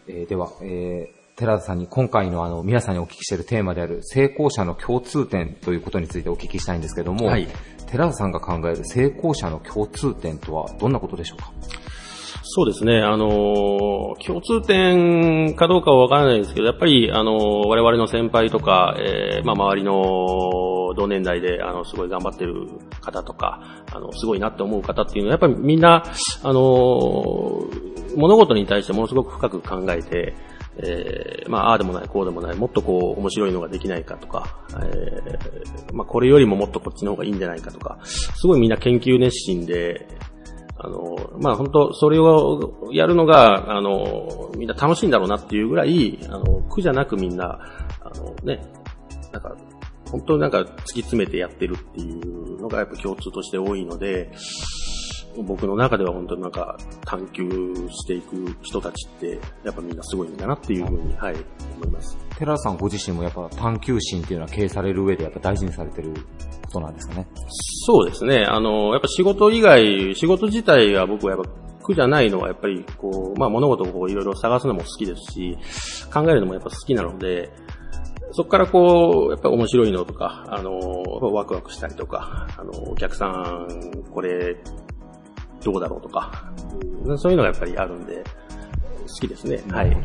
えーでは、えー、寺田さんに今回のあの、皆さんにお聞きしているテーマである成功者の共通点ということについてお聞きしたいんですけども、はい寺田さんが考える成功者の共通点とはどんなことでしょうか？そうですね。あのー共通点かどうかはわからないですけど、やっぱり、あのー我々の先輩とか、えーまあ、周りの同年代で、あの、すごい頑張ってる方とか、あの、すごいなって思う方っていうのは、やっぱりみんな、あの物事に対してものすごく深く考えて、えーまあ、ああでもない、こうでもない、もっとこう、面白いのができないかとか、えーまあ、これよりももっとこっちの方がいいんじゃないかとか、すごいみんな研究熱心で、あの、まあ、本当それをやるのが、あの、みんな楽しいんだろうなっていうぐらい、あの、苦じゃなくみんな、あのね、なんか、本当になんか突き詰めてやってるっていうのがやっぱ共通として多いので、僕の中では本当になんか探求していく人たちって、やっぱみんなすごいんだなっていうふうに、はい、思います。寺田さんご自身もやっぱ探求心っていうのは経営される上でやっぱ大事にされてることなんですかね。そうですね。あの、やっぱ仕事以外、仕事自体が僕はやっぱ苦じゃないのはやっぱりこう、まあ物事をこういろいろ探すのも好きですし、考えるのもやっぱ好きなので、そこからこう、やっぱ面白いのとか、あの、ワクワクしたりとか、あの、お客さん、これ、どうだろうとか、うんそういうのがやっぱりあるんで、好きですね。はい。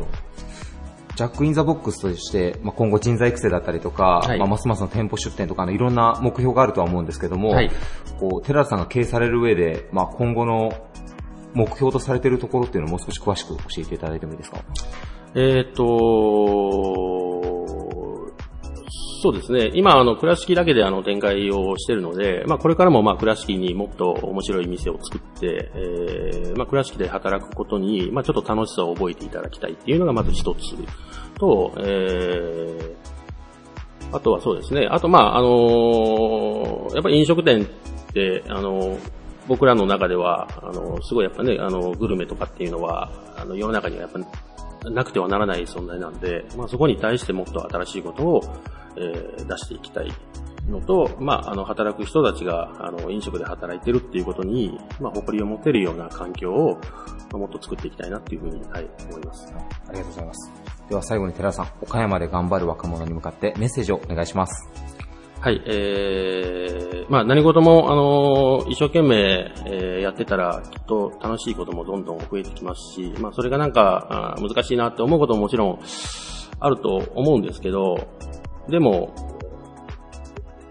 ジャックインザボックスとして、まあ、今後人材育成だったりとか、はい。まあ、ますますの店舗出店とかのいろんな目標があるとは思うんですけども、はい。こう寺田さんが経営される上で、まあ、今後の目標とされているところっていうのをもう少し詳しく教えていただいてもいいですか？えっ、と、そうですね。今、あの、倉敷だけであの、展開をしてるので、まあ、これからもまあ、倉敷にもっと面白い店を作って、えー、まあ、倉敷で働くことに、まあ、ちょっと楽しさを覚えていただきたいっていうのがまず一つと、えー、あとはそうですね。あと、まあ、あのーやっぱり飲食店って、あのー僕らの中では、あのすごいやっぱね、あのグルメとかっていうのは、あの、世の中にはやっぱなくてはならない存在なんで、まあ、そこに対してもっと新しいことを、えー出していきたいのと、まあ、あの、働く人たちが、あの、飲食で働いてるっていうことに、まあ、誇りを持てるような環境を、まあもっと作っていきたいなっていうふうに、はい、思います。ありがとうございます。では最後に寺田さん、岡山で頑張る若者に向かってメッセージをお願いします。はい、えー、まあ何事も、あのー一生懸命、えーやってたら、きっと楽しいこともどんどん増えてきますし、まあそれがなんか、あ難しいなって思うことももちろんあると思うんですけど、でも、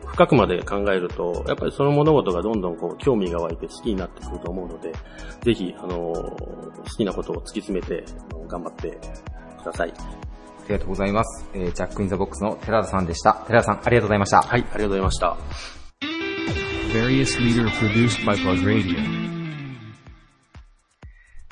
深くまで考えると、やっぱりその物事がどんどんこう興味が湧いて好きになってくると思うので、ぜひ、あのー好きなことを突き詰めて、頑張ってください。ありがとうございます。えージャックインザボックスの寺田さんでした。寺田さん、ありがとうございました。はい、ありがとうございました。Various leader produced by Plug Radio.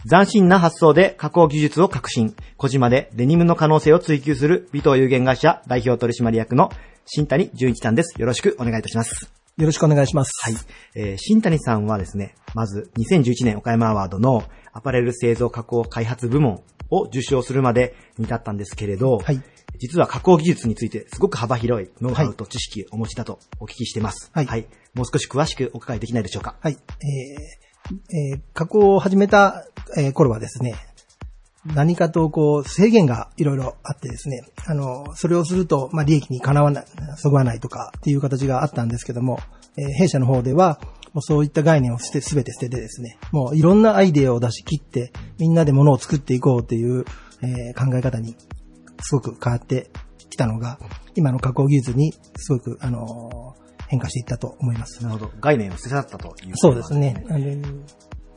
斬新な発想で加工技術を革新。小島でデニムの可能性を追求する尾藤有限会社代表取締役の新谷純一さんです。よろしくお願いいたします。よろしくお願いします。はい。えー新谷さんはですね、まず2011年岡山アワードのアパレル製造加工開発部門を受賞するまでに至ったんですけれど、はい。実は加工技術についてすごく幅広いノウハウと知識をお持ちだとお聞きしてます。はいもう少し詳しくお伺いできないでしょうか？はい。えーえー加工を始めた、えー頃はですね、何かとこう制限がいろいろあってですね、あの、それをすると、まあ、利益にかなわない、そぐわないとかっていう形があったんですけども、えー弊社の方では、もうそういった概念を捨て、すべて捨ててですね、もういろんなアイデアを出し切って、みんなで物を作っていこうっていう、えー考え方にすごく変わってきたのが、今の加工技術にすごく、あのー変化していったと思います。なるほど。概念を捨て去ったというそことなんうですね。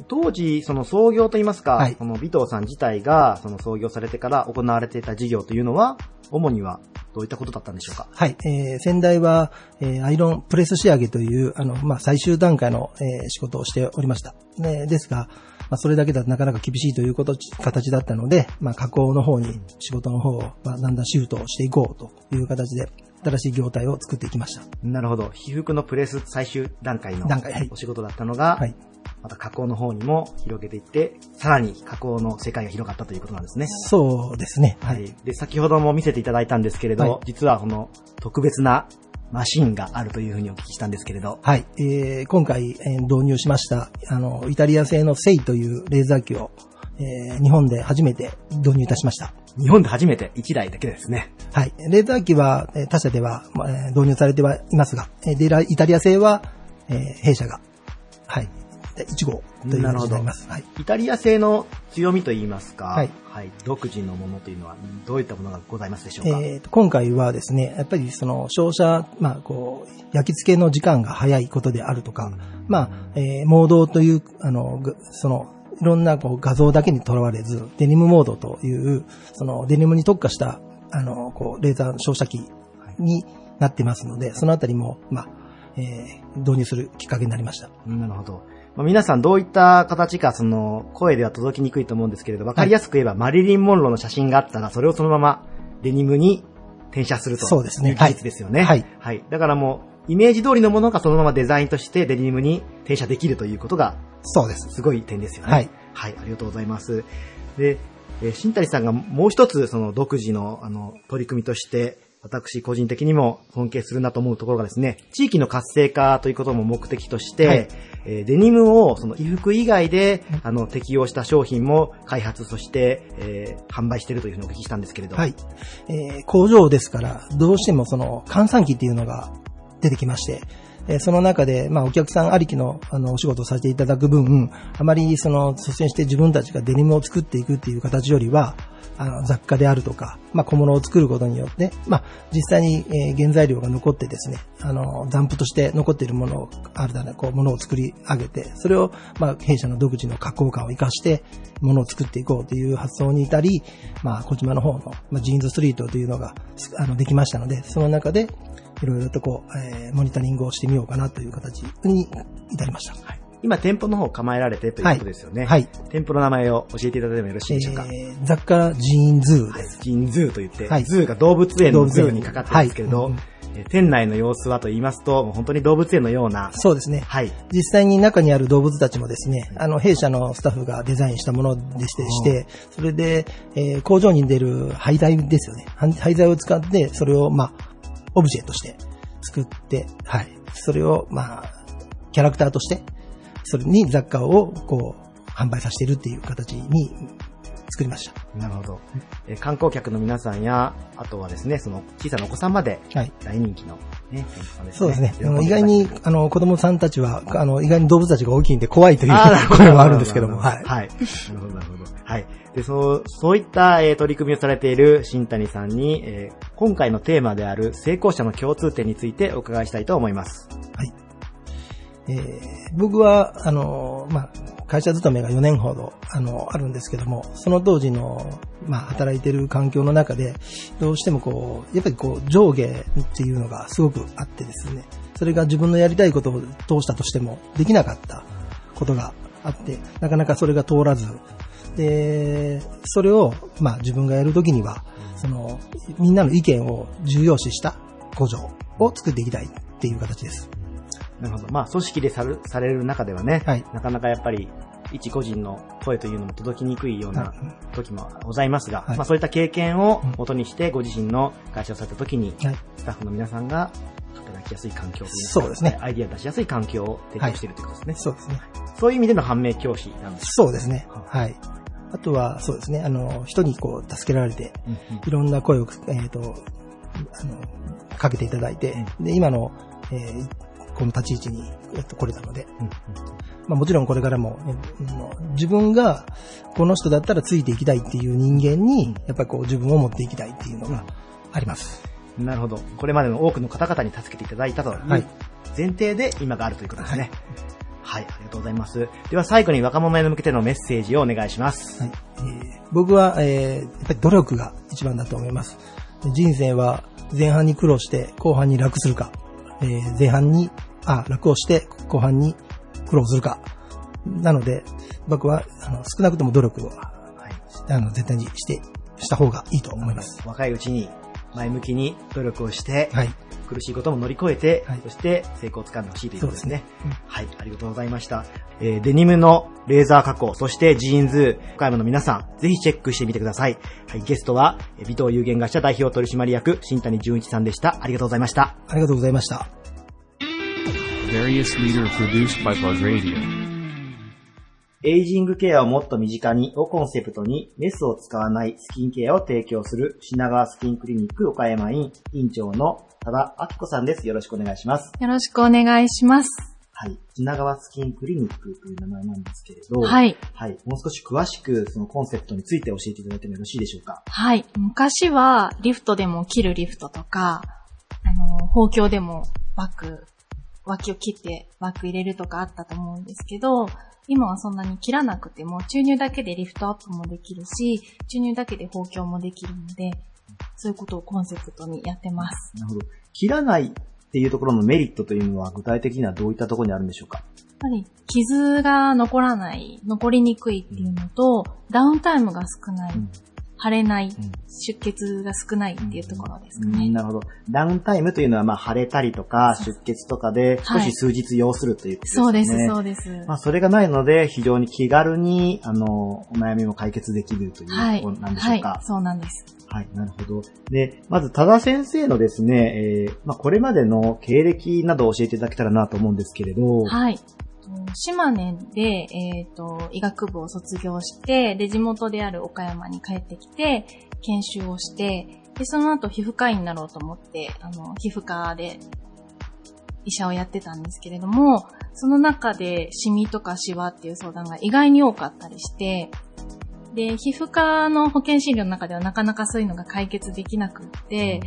当時、その創業といいますか、はいこの尾藤さん自体が、その創業されてから行われていた事業というのは、主にはどういったことだったんでしょうか？はい。えー先代は、えーアイロンプレス仕上げという、あの、まあ、最終段階の、えー仕事をしておりました。ねですが、まあ、それだけだとなかなか厳しいということ、形だったので、まあ、加工の方に仕事の方を、まあ、だんだんシフトをしていこうという形で、新しい業態を作っていきました。なるほど。被服のプレス最終段階のお仕事だったのが、はい。また加工の方にも広げていって、さらに加工の世界が広がったということなんですね。そうですね。は。はいい。で、先ほども見せていただいたんですけれど、はい実はこの特別なマシンがあるというふうにお聞きしたんですけれど、はい。えー今回、えー導入しました、あの、イタリア製のセイというレーザー機を、えー日本で初めて導入いたしました。日本で初めて？1台だけですね。はい。レーザー機は、えー他社では、まあえー導入されてはいますが、えイタリア製は、えー弊社が、はい。1号という形になります。はい。イタリア製の強みといいますか、はい独自のものというのはどういったものがございますでしょうか、えーと今回はですね、やっぱりその照射、まあこう、焼き付けの時間が早いことであるとか、まあ、えーモードという、あの、ぐその、いろんなこう画像だけにとらわれず、デニムモードという、そのデニムに特化した、あの、こう、レーザー照射機になってますので、そのあたりも、まあ、えー導入するきっかけになりました。なるほど。まあ、皆さんどういった形か、その、声では届きにくいと思うんですけれど、わかりやすく言えば、マリリン・モンローの写真があったら、それをそのままデニムに転写すると。そうですね技術ですよね。はいはい。だからもう、イメージ通りのものがそのままデザインとしてデニムに転写できるということが、そうです。すごい点ですよね。はい。はい、ありがとうございます。で、えー新谷さんがもう一つ、その独自の、あの、取り組みとして、私個人的にも尊敬するなと思うところがですね、地域の活性化ということも目的として、はいえーデニムをその衣服以外で、あの、適用した商品も開発、そして、えー販売しているというふうにお聞きしたんですけれど。はい。えー工場ですから、どうしてもその換算機っていうのが出てきまして、えーその中で、まあ、お客さんありきの、あの、お仕事をさせていただく分、あまり、その、率先して自分たちがデニムを作っていくっていう形よりは、あの、雑貨であるとか、まあ、小物を作ることによって、まあ、実際に、え原材料が残ってですね、あの、残布として残っているものを、あるだね、こう、ものを作り上げて、それを、まあ、弊社の独自の加工感を活かして、ものを作っていこうという発想に至り、まあ、児島の方の、まあ、ジーンズストリートというのが、あの、できましたので、その中で、いろいろとこう、えーモニタリングをしてみようかなという形に至りました。はい。今、店舗の方を構えられてということですよね。はい。店舗の名前を教えていただいてもよろしいでしょうか？えー雑貨ジーンズーです。ジンズーと言って、はいズーが動物園の zoo にかかってるんですけれど、はい店内の様子はと言いますと、もう本当に動物園のような、そうですね。はい。実際に中にある動物たちもですね、あの、弊社のスタッフがデザインしたものでして、してそれで、えー工場に出る廃材ですよね。廃廃材を使って、それを、まあ、オブジェとして作って、はい。それを、まあ、キャラクターとして、それに雑貨を、こう、販売させているっていう形に作りました。なるほど。えー観光客の皆さんや、あとはですね、その小さなお子さんまではい。大人気のね、店舗ですね。そうですね。意外にあの、子供さんたちは、あの、意外に動物たちが大きいんで怖いという声もあるんですけども、はい。はい。なるほど、なるほど。はい。で、そう、そういった、えー取り組みをされている新谷さんに、えー今回のテーマである成功者の共通点についてお伺いしたいと思います。えー僕は、あの、まあ、会社勤めが4年ほど、あの、あるんですけども、その当時の、まあ、働いてる環境の中で、どうしてもこう、やっぱりこう、上下っていうのがすごくあってですね、それが自分のやりたいことを通したとしても、できなかったことがあって、なかなかそれが通らず、で、それを、まあ、自分がやるときには、その、みんなの意見を重要視した工場を作っていきたいっていう形です。なるほど。まあ、組織でさるされる中ではね、はいなかなかやっぱり、一個人の声というのも届きにくいようなはい時もございますが、はいまあそういった経験を元にしてご自身の会社をされた時に、はいスタッフの皆さんが働きやすい環境といかそうですねアイディアを出しやすい環境を提供しているということですね。そうですね。そういう意味での判明教師なんです。そうですね。はい。あとは、そうですね。あの、人にこう、助けられて、いろんな声を、えっ、と、あの、かけていただいて、で、今の、えーこの立ち位置に、えっと、来れたので、まあもちろんこれからも、自分がこの人だったらついていきたいっていう人間に、やっぱりこう自分を持っていきたいっていうのがあります。なるほど。これまでの多くの方々に助けていただいたというはい前提で今があるということですね。はい、ありがとうございます。では最後に若者へ向けてのメッセージをお願いします。はいえー僕は、えーやっぱり努力が一番だと思います。人生は前半に苦労して後半に楽するか、えー前半に、あ、楽をして後半に苦労するか。なので、僕は、あの、少なくとも努力を、はい。あの、絶対にして、した方がいいと思います。若いうちに前向きに努力をして、はい。苦しいことも乗り越えて、はいそして成功をつかんでほしいということですね。すねはい、ありがとうございました。えーデニムのレーザー加工、そしてジーンズ、岡山の皆さん、ぜひチェックしてみてください。はい、ゲストは、えー尾藤有限会社代表取締役、新谷純一さんでした。ありがとうございました。ありがとうございました。Various leader produced by Bug Radio. エイジングケアをもっと身近にをコンセプトにメスを使わないスキンケアを提供する品川スキンクリニック岡山院院長の多田明子さんです。よろしくお願いします。よろしくお願いします。はい。品川スキンクリニックという名前なんですけれど、はい。はい。もう少し詳しくそのコンセプトについて教えていただいてもよろしいでしょうか？はい。昔はリフトでも切るリフトとか、あの、包協でもバッグ、脇を切ってバッグ入れるとかあったと思うんですけど、今はそんなに切らなくても、注入だけでリフトアップもできるし、注入だけで包協もできるので、そういうことをコンセプトにやってます。なるほど。切らないっていうところのメリットというのは具体的にはどういったところにあるんでしょうか？やっぱり傷が残らない、残りにくいっていうのと、ダウンタイムが少ない、ん腫れない、出血が少ないっていうところですかね。なるほど。ダウンタイムというのは、まあ、腫れたりとか、出血とかで、少はいし数日要するということですね。そうです、そうです。まあ、それがないので、非常に気軽に、あの、お悩みも解決できるというはい。ところなんでしょうか。はい、そうなんです。はい、なるほど。で、まず、多田先生のですね、えーまあ、これまでの経歴などを教えていただけたらなと思うんですけれど、はい。島根で、えっ、と、医学部を卒業して、で、地元である岡山に帰ってきて、研修をして、で、その後皮膚科医になろうと思って、あの、皮膚科で医者をやってたんですけれども、その中でシミとかシワっていう相談が意外に多かったりして、で、皮膚科の保険診療の中ではなかなかそういうのが解決できなくって、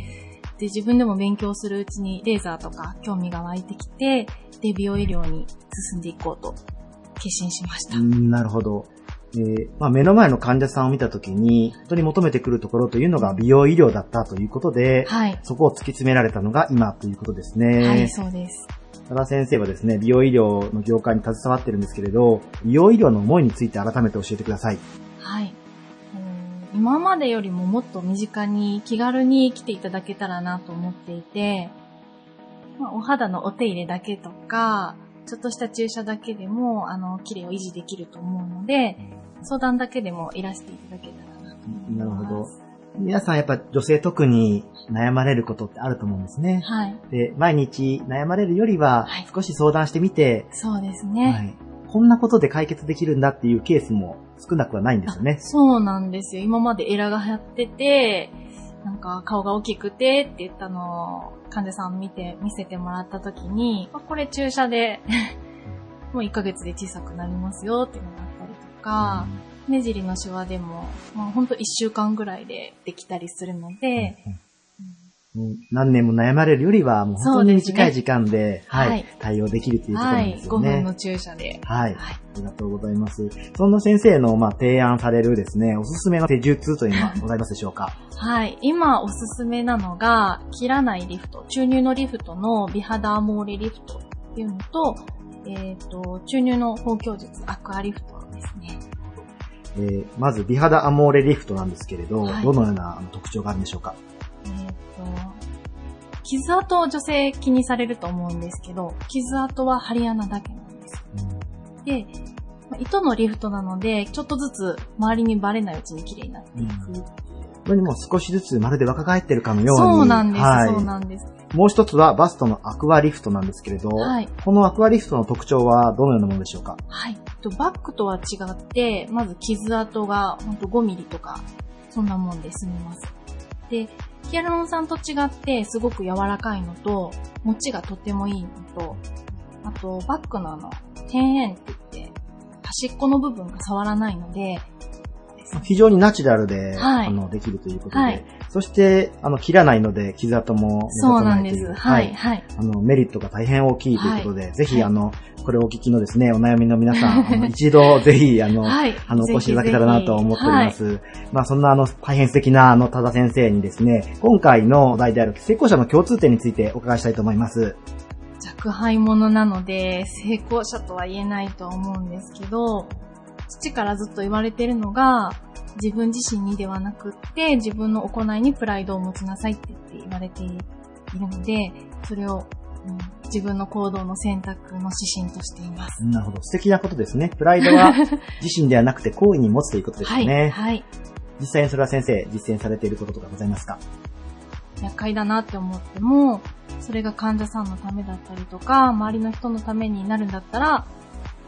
で、自分でも勉強するうちにレーザーとか興味が湧いてきて、で、美容医療に進んでいこうと決心しました。うんなるほど。えーまあ、目の前の患者さんを見たときに、本当に求めてくるところというのが美容医療だったということで、はい。そこを突き詰められたのが今ということですね。はい、そうです。多田先生はですね、美容医療の業界に携わってるんですけれど、美容医療の思いについて改めて教えてください。はい。うん今までよりももっと身近に気軽に来ていただけたらなと思っていて、まあ、お肌のお手入れだけとか、ちょっとした注射だけでも、あの、綺麗を維持できると思うので、相談だけでもいらしていただけたらなと思います。なるほど。皆さんやっぱ女性特に悩まれることってあると思うんですね。はい。で、毎日悩まれるよりははい、少し相談してみて、そうですはね。い、こんなことで解決できるんだっていうケースも少なくはないんですよね。そうなんですよ。今までエラが流行ってて、なんか顔が大きくてって言ったのを患者さん見て、見せてもらった時に、あこれ注射で *laughs* もう1ヶ月で小さくなりますよっていうのがあったりとか、目尻のシワでも、まあ、ほんと1週間ぐらいでできたりするので、うん何年も悩まれるよりは、もう本当に短い時間で、はい、はい対応できるということはい、5なんですよね。分の注射で。はい。はいありがとうございます。そんな先生の、まあ、提案されるですね、おすすめの手術というのはございますでしょうか？はい。今おすすめなのが、切らないリフト、注入のリフトの美肌アモーレリフトっていうのと、えっ、と、注入の包強術、アクアリフトですね。えーまず、美肌アモーレリフトなんですけれど、はいどのような特徴があるんでしょうか？えっ、と、傷跡を女性気にされると思うんですけど、傷跡は針穴だけなんです。で、まあ糸のリフトなので、ちょっとずつ周りにバレないうちに綺麗になっていく。これにもう少しずつまるで若返ってるかのように。そうなんです、はいそうなんです。もう一つはバストのアクアリフトなんですけれど、はいこのアクアリフトの特徴はどのようなものでしょうか？はい。とバックとは違って、まず傷跡がほんと5ミリとか、そんなもんで済みます。で、ヒアルロン酸と違ってすごく柔らかいのと、持ちがとてもいいのと、あとバックのあの、点円って言って、端っこの部分が触らないので、非常にナチュラルで、はい。あのできるということで、はいそしてあの切らないので傷跡も目そう立たなんいというなです。はい、はい。あのメリットが大変大きいということで、ぜひ、はいあのこれをお聞きのですねお悩みの皆さん *laughs* あの一度ぜひあの、はいあのお越しいただけたらなと思っております。まあそんなあの大変素敵なあの多田先生にですね今回のお題である成功者の共通点についてお伺いしたいと思います。若輩者なので、成功者とは言えないとは思うんですけど、父からずっと言われてるのが、自分自身にではなくって、自分の行いにプライドを持ちなさいって言って言われているので、それを、うん自分の行動の選択の指針としています。なるほど。素敵なことですね。プライドは *laughs* 自身ではなくて行為に持つということですはい。はい。実際にそれは先生、実践されていることとかございますか？厄介だなって思っても、それが患者さんのためだったりとか、周りの人のためになるんだったら、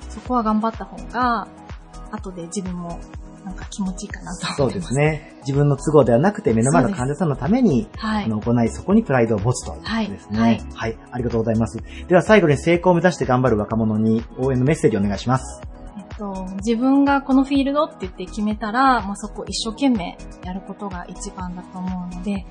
そこは頑張った方が、後で自分もなんか気持ちいいかなとそうです。すね。自分の都合ではなくて目の前の患者さんのために、はいあの行い、そこにプライドを持つということですね。はいはい。ありがとうございます。では最後に成功を目指して頑張る若者に応援のメッセージをお願いします。えっと、自分がこのフィールドって言って決めたら、まあ、そこを一生懸命やることが一番だと思うので、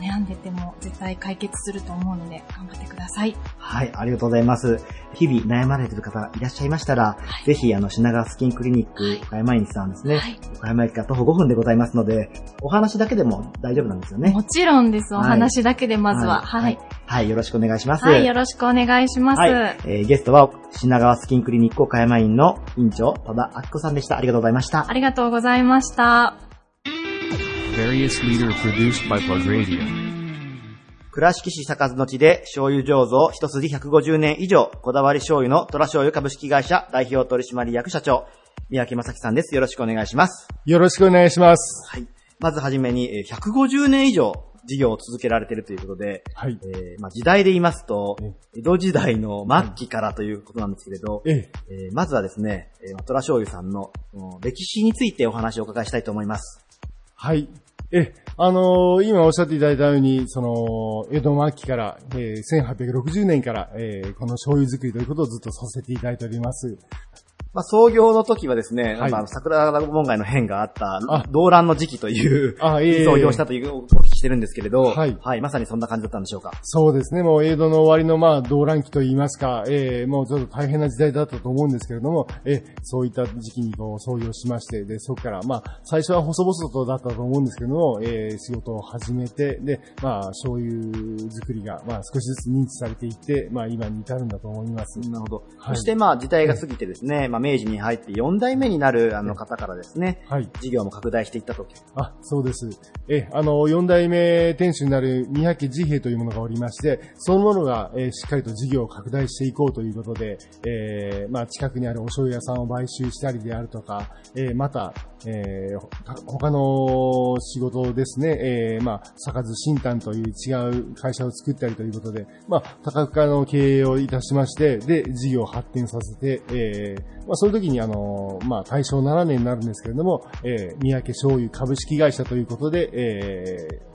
悩んでても絶対解決すると思うので、頑張ってください。はい、ありがとうございます。日々悩まれている方いらっしゃいましたら、はいぜひ、あの、品川スキンクリニック岡山院さんですね。はい岡山駅から徒歩5分でございますので、お話だけでも大丈夫なんですよね。もちろんです。おはい話だけでまずは。ははいい。はい、よろしくお願いします。はい、よろしくお願いします。はい、えーゲストは品川スキンクリニック岡山院の院長、多田明子さんでした。ありがとうございましたあ。りがとうございました。Various leader produced by Plug Radio. 倉敷市坂津の地で醤油醸造一筋150年以上、こだわり醤油の虎醤油株式会社代表取締役社長、三宅正樹さんです。よろしくお願いします。よろしくお願いします。はい。まずはじめに、えー150年以上事業を続けられているということで、はい。えーまあ、時代で言いますとえ、江戸時代の末期からということなんですけれど、ええ、えーまずはですね、えー、虎醤油さんのうん歴史についてお話をお伺いしたいと思います。はい。え、あのー今おっしゃっていただいたように、その、江戸末期から、えー1860年から、えーこの醤油作りということをずっとさせていただいております。まあ、創業の時はですね、はい。まあ、桜田門外の変があったあ、動乱の時期という、あええ創業したというお聞きししてるんですけれど、はいはい、まさにそんな感じだったんでしょうか？そうですね。もう、江戸の終わりの、まあ、動乱期といいますか、えー、もうちょっと大変な時代だったと思うんですけれども、えーそういった時期にこう、創業しまして、で、そこから、まあ、最初は細々とだったと思うんですけども、えー、仕事を始めて、で、まあ、醤油作りが、まあ、少しずつ認知されていって、まあ、今に至るんだと思います。なるほど。はいそしてまあ時代が過ぎてですね、まあ明治に入って4代目になるあの方からですね、はい。事業も拡大していったと。あ、そうです。え、あの、四代目名店主になる三宅治兵衛というものがおりまして、そのものが、えーしっかりと事業を拡大していこうということで、えーまあ、近くにあるお醤油屋さんを買収したりであるとか、えーまた、えー他の仕事ですね、えーまあ、坂津新丹という違う会社を作ったりということで、まあ、多角化の経営をいたしまして、で、事業を発展させて、えーまあ、その時にあの、まあ、大正7年になるんですけれども、えー三宅醤油株式会社ということで、えー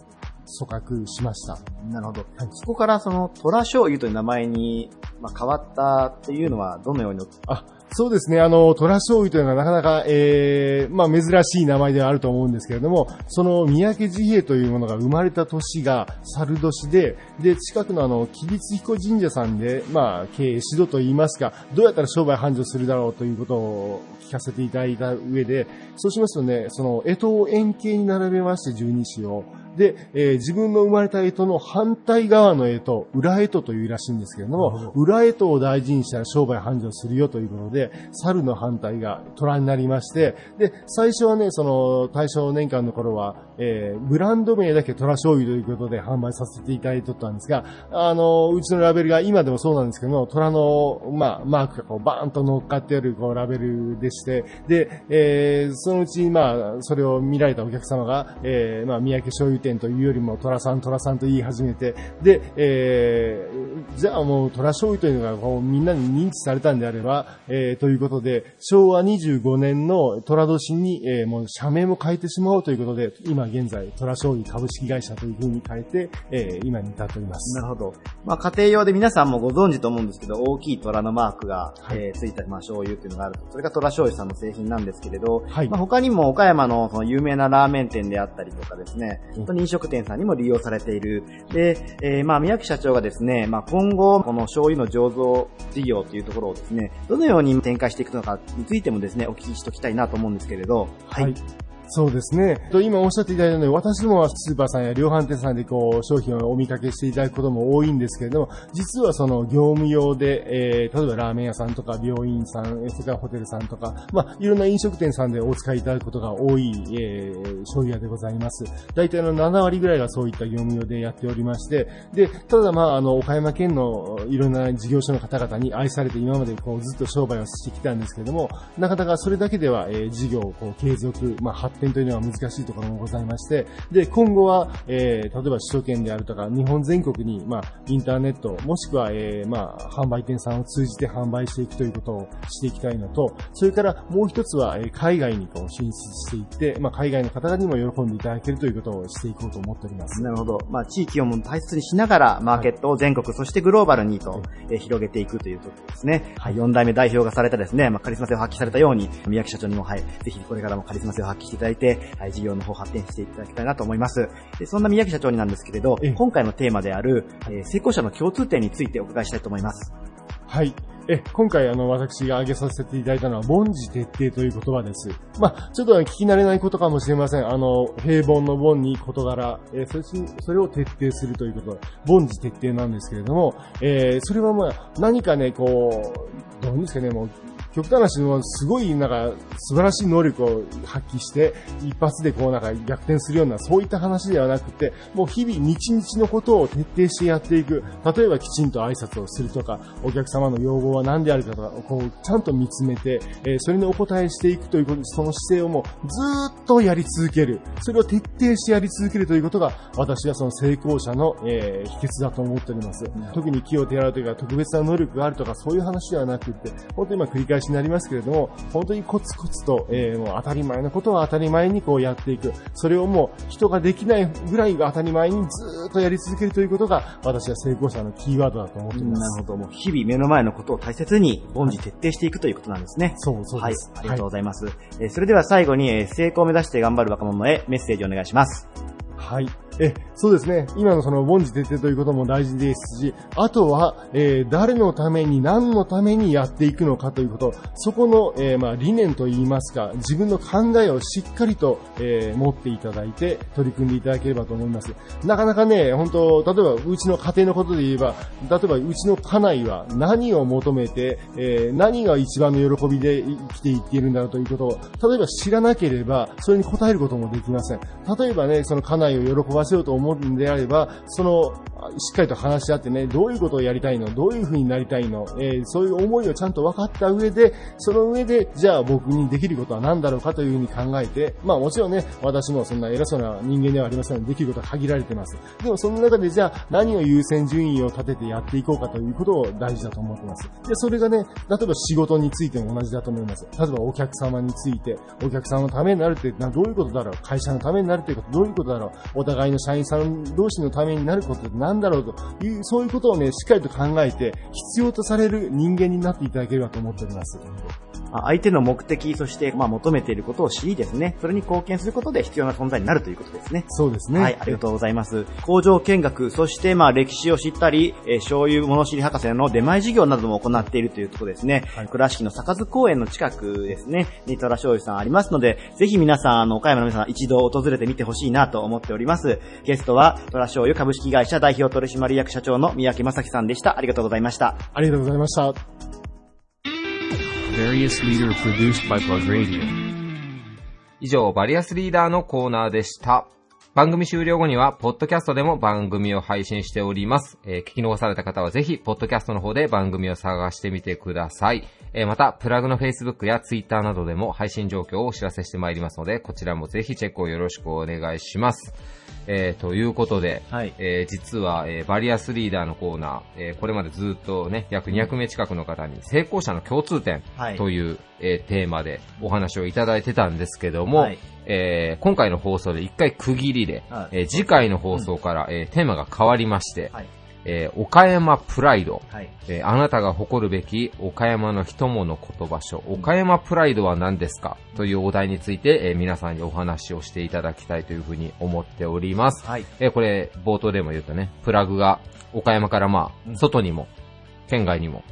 組閣しました。なるほど。そこからその虎醤油という名前に、まあ、変わったというのはどのように？あ、そうですね。あの、虎醤油というのはなかなか、えー、まあ珍しい名前ではあると思うんですけれども、その三宅治兵衛というものが生まれた年が猿年で、で、近くのあの、木立彦神社さんで、まあ、経営指導といいますか、どうやったら商売繁盛するだろうということを聞かせていただいた上で、そうしますとね、その、干支を円形に並べまして、十二支を。で、えー自分の生まれた干支の反対側の干支、裏干支というらしいんですけれども、裏干支を大事にしたら商売繁盛するよということで、猿の反対が虎になりまして、で、最初はね、その、大正年間の頃は、えーブランド名だけ虎醤油ということで販売させていただいてたんですが、あの、うちのラベルが今でもそうなんですけども、虎の、まあ、マークがこうバーンと乗っかってあるこうラベルでして、で、えーそのうち、まあ、それを見られたお客様が、えーまあ、三宅醤油店というよりも、虎さん、虎さんと言い始めて、で、えーじゃあもう虎醤油というのがこうみんなに認知されたんであれば、えーということで、昭和25年の虎年に、えーもう社名も変えてしまおうということで、今現在、虎醤油株式会社というふうに変えて、えー今に至っております。なるほど。まあ、家庭用で皆さんもご存知と思うんですけど、大きい虎のマークが、えーついた、まあ、醤油っていうのがあると。それが虎醤油さんの製品なんですけれど、はいまあ、他にも岡山のその有名なラーメン店であったりとかですね、うん本当に飲食店さんにも利用されている。で、えーまあ、宮城社長がですね、まあ、今後、この醤油の醸造事業というところをですね、どのように展開していくのかについてもですね、お聞きしておきたいなと思うんですけれど、はい。そうですね。と今おっしゃっていただいたように、私もスーパーさんや量販店さんでこう、商品をお見かけしていただくことも多いんですけれども、実はその業務用で、えー、例えばラーメン屋さんとか病院さん、それからホテルさんとか、まあ、いろんな飲食店さんでお使いいただくことが多い、えー、醤油屋でございます。大体の7割ぐらいがそういった業務用でやっておりまして、で、ただまあ、あの、岡山県のいろんな事業所の方々に愛されて今までこう、ずっと商売をしてきたんですけれども、なかなかそれだけでは、えー事業をこう継続、まあ、発展というのは難しいところもございまして、で、今後は、えー例えば首都圏であるとか、日本全国に、まあ、インターネット、もしくは、えーまあ、販売店さんを通じて販売していくということをしていきたいのと、それからもう一つは、えー海外にこう進出していって、まあ、海外の方にも喜んでいただけるということをしていこうと思っております。なるほど。まあ、地域をも大切にしながら、マーケットを全国、そしてグローバルにと、えー広げていくというところですね。はい。4代目代表がされたですね、まあ、カリスマ性を発揮されたように、宮城社長にも、はい、ぜひこれからもカリスマ性を発揮していただいて、はい、事業の方発展していただきたいなと思います。でそんな宮城社長になんですけれど、今回のテーマである、えー成功者の共通点についてお伺いしたいと思います。はい。え、今回あの、私が挙げさせていただいたのは、凡事徹底という言葉です。まあ、ちょっと聞き慣れないことかもしれません。あの、平凡の凡に事柄、えーそれしそれを徹底するということで、凡事徹底なんですけれども、えーそれはまあ、何かね、こう、どうですかね、もう、極端な話のすごいなんか素晴らしい能力を発揮して一発でこうなんか逆転するようなそういった話ではなくてもう日々日々のことを徹底してやっていく。例えばきちんと挨拶をするとかお客様の要望は何であるかとかこうちゃんと見つめて、えーそれにお答えしていくということその姿勢をもうずーっとやり続ける。それを徹底してやり続けるということが私はその成功者の、えー秘訣だと思っております。特に気を手洗うというか特別な能力があるとかそういう話ではなくて本当に今繰り返しになりますけれども本当にコツコツと、えーもう当たり前のことは当たり前にこうやっていくそれをもう人ができないぐらいが当たり前にずーっとやり続けるということが私は成功者のキーワードだと思っておりますなるほど。もう日々目の前のことを大切に、凡事徹底していくということなんですね。そう、そうはい。ありがとうございます。えーそれでは最後に、えー成功を目指して頑張る若者へメッセージをお願いします。はい。え、そうですね。今のその凡事徹底ということも大事ですし、あとは、えー誰のために何のためにやっていくのかということ、そこの、えーまあ理念といいますか、自分の考えをしっかりと、えー持っていただいて取り組んでいただければと思います。なかなかね、本当例えばうちの家庭のことで言えば、例えばうちの家内は何を求めて、え何が一番の喜びで生きていっているんだろうということを、例えば知らなければ、それに応えることもできません。例えばね、その家内を喜ばせようと思うんであれば、その、しっかりと話し合ってね、どういうことをやりたいのどういう風になりたいのえーそういう思いをちゃんと分かった上で、その上で、じゃあ僕にできることは何だろうかという風に考えて、まあもちろんね、私もそんな偉そうな人間ではありませんので、できることは限られてます。でもその中でじゃあ何を優先順位を立ててやっていこうかということを大事だと思ってます。で、それがね、例えば仕事についても同じだと思います。例えばお客様について、お客さんのためになるってどういうことだろう会社のためになるっていうことどういうことだろうお互いの社員さん同士のためになることって何だろうという、そういうことをね、しっかりと考えて、必要とされる人間になっていただければと思っております。あ相手の目的、そして、まあ、求めていることを知りですね、それに貢献することで必要な存在になるということですね。そうですね。はい、ありがとうございます。工場見学、そして、まあ、歴史を知ったり、えー醤油物知り博士の出前事業なども行っているということですね。倉敷の坂津公園の近くですね、に虎醤油さんありますので、ぜひ皆さん、あの、岡山の皆さん一度訪れてみてほしいなと思っております。ゲストは、虎醤油株式会社代表取締役社長の三宅正樹さんでした。ありがとうございました。ありがとうございました。Various leader produced by Plug Radio. 以上、バリアスリーダーのコーナーでした。番組終了後には、ポッドキャストでも番組を配信しております。えー聞き逃された方はぜひ、ポッドキャストの方で番組を探してみてください。えーまた、プラグの Facebook や Twitter などでも配信状況をお知らせしてまいりますので、こちらもぜひチェックをよろしくお願いします。えーということで、はい。えー実は、えーバリアスリーダーのコーナー、えーこれまでずっとね、約200名近くの方に成功者の共通点はい。という、えーテーマでお話をいただいてたんですけども、はい。えー今回の放送で一回区切りで、はい。えー次回の放送から、えーテーマが変わりまして、はいえー岡山プライド、はい。えーあなたが誇るべき岡山の人物言葉書、岡山プライドは何ですか？というお題について、えー皆さんにお話をしていただきたいというふうに思っております。はい。えーこれ、冒頭でも言ったね、プラグが岡山からまあ、うん。外にも、県外にも、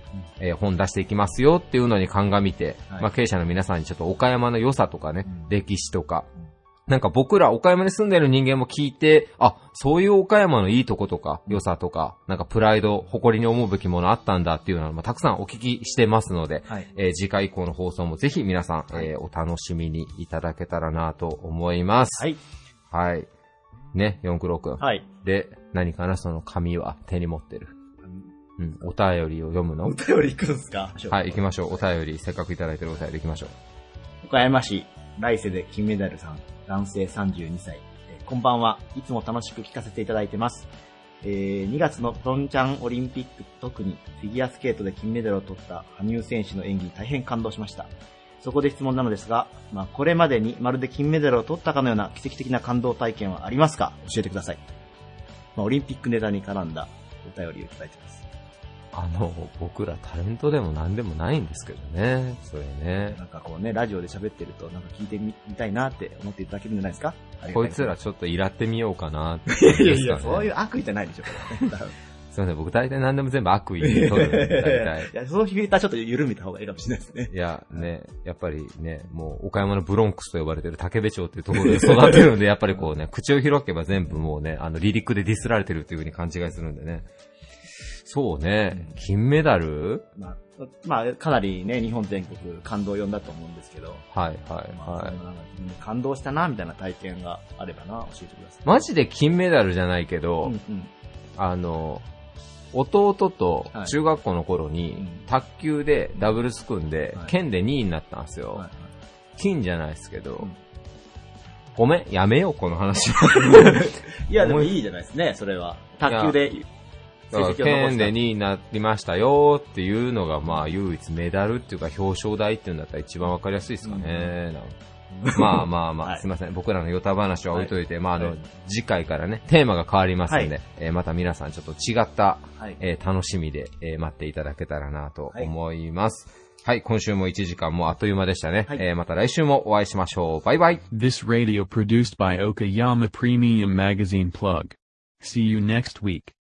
えー本出していきますよっていうのに鑑みて、はい。まあ経営者の皆さんにちょっと岡山の良さとかね、うん。歴史とか、なんか僕ら岡山に住んでる人間も聞いて、あ、そういう岡山のいいとことか、良さとか、なんかプライド、誇りに思うべきものあったんだっていうのは、まあ、たくさんお聞きしてますので、はい。えー次回以降の放送もぜひ皆さん、えーお楽しみにいただけたらなと思います。はい。はい。ね、四九郎くん。はい。で、何かなその紙は手に持ってる。うん、お便りを読むの？お便り行くんすか？はい、行きましょう。お便り、せっかくいただいてるお便り行きましょう。岡山市、来世で金メダルさん、男性32歳。えーこんばんは。いつも楽しく聞かせていただいてます。えー2月のピョンチャンオリンピック、特にフィギュアスケートで金メダルを取った羽生選手の演技に大変感動しました。そこで質問なのですが、まあ、これまでにまるで金メダルを取ったかのような奇跡的な感動体験はありますか？教えてください。まあ、オリンピックネタに絡んだお便りをいただいてます。あの、僕らタレントでも何でもないんですけどね。それね。なんかこうね、ラジオで喋ってると、なんか聞いてみみたいなって思っていただけるんじゃないですか？こいつらちょっとイラってみようかなっていやいやいや、そういう悪意じゃないでしょ、これ。すいません、僕大体何でも全部悪意に取る大体。いや、そのフィルターちょっと緩めた方がいいかもしれないですね。いや、ね、やっぱりね、もう、岡山のブロンクスと呼ばれてる竹部町っていうところで育ってるんで、やっぱりこうね、口を開けば全部もうね、あの、離陸でディスられてるっていう風に勘違いするんでね。そうね、金メダル？まあ、まあ、かなりね、日本全国感動を呼んだと思うんですけど、はいはいまあ、はい感動したな、みたいな体験があればな、教えてください。マジで金メダルじゃないけど、うんうん。あの、弟とはい中学校の頃にうん、卓球でダブルス組んではい、県で2位になったんですよ。はいはい金じゃないですけど、んごめん、やめよう、この話。*laughs* いや、でもいいじゃないですね、それは。卓球で、成績を。県で2位になりましたよっていうのが、まあ、唯一メダルっていうか表彰台っていうんだったら一番わかりやすいですかね。なんかまあまあまあ、はいすいません。僕らのヨタ話は置いといて、まああの、はい次回からね、テーマが変わりますので、はいえーまた皆さんちょっと違った、はいえー楽しみで、えー待っていただけたらなと思います。はい、今週も1時間もあっという間でしたね。はいえーまた来週もお会いしましょう。バイバイ。This radio produced by Okayama Premium Magazine Plug. See you next week.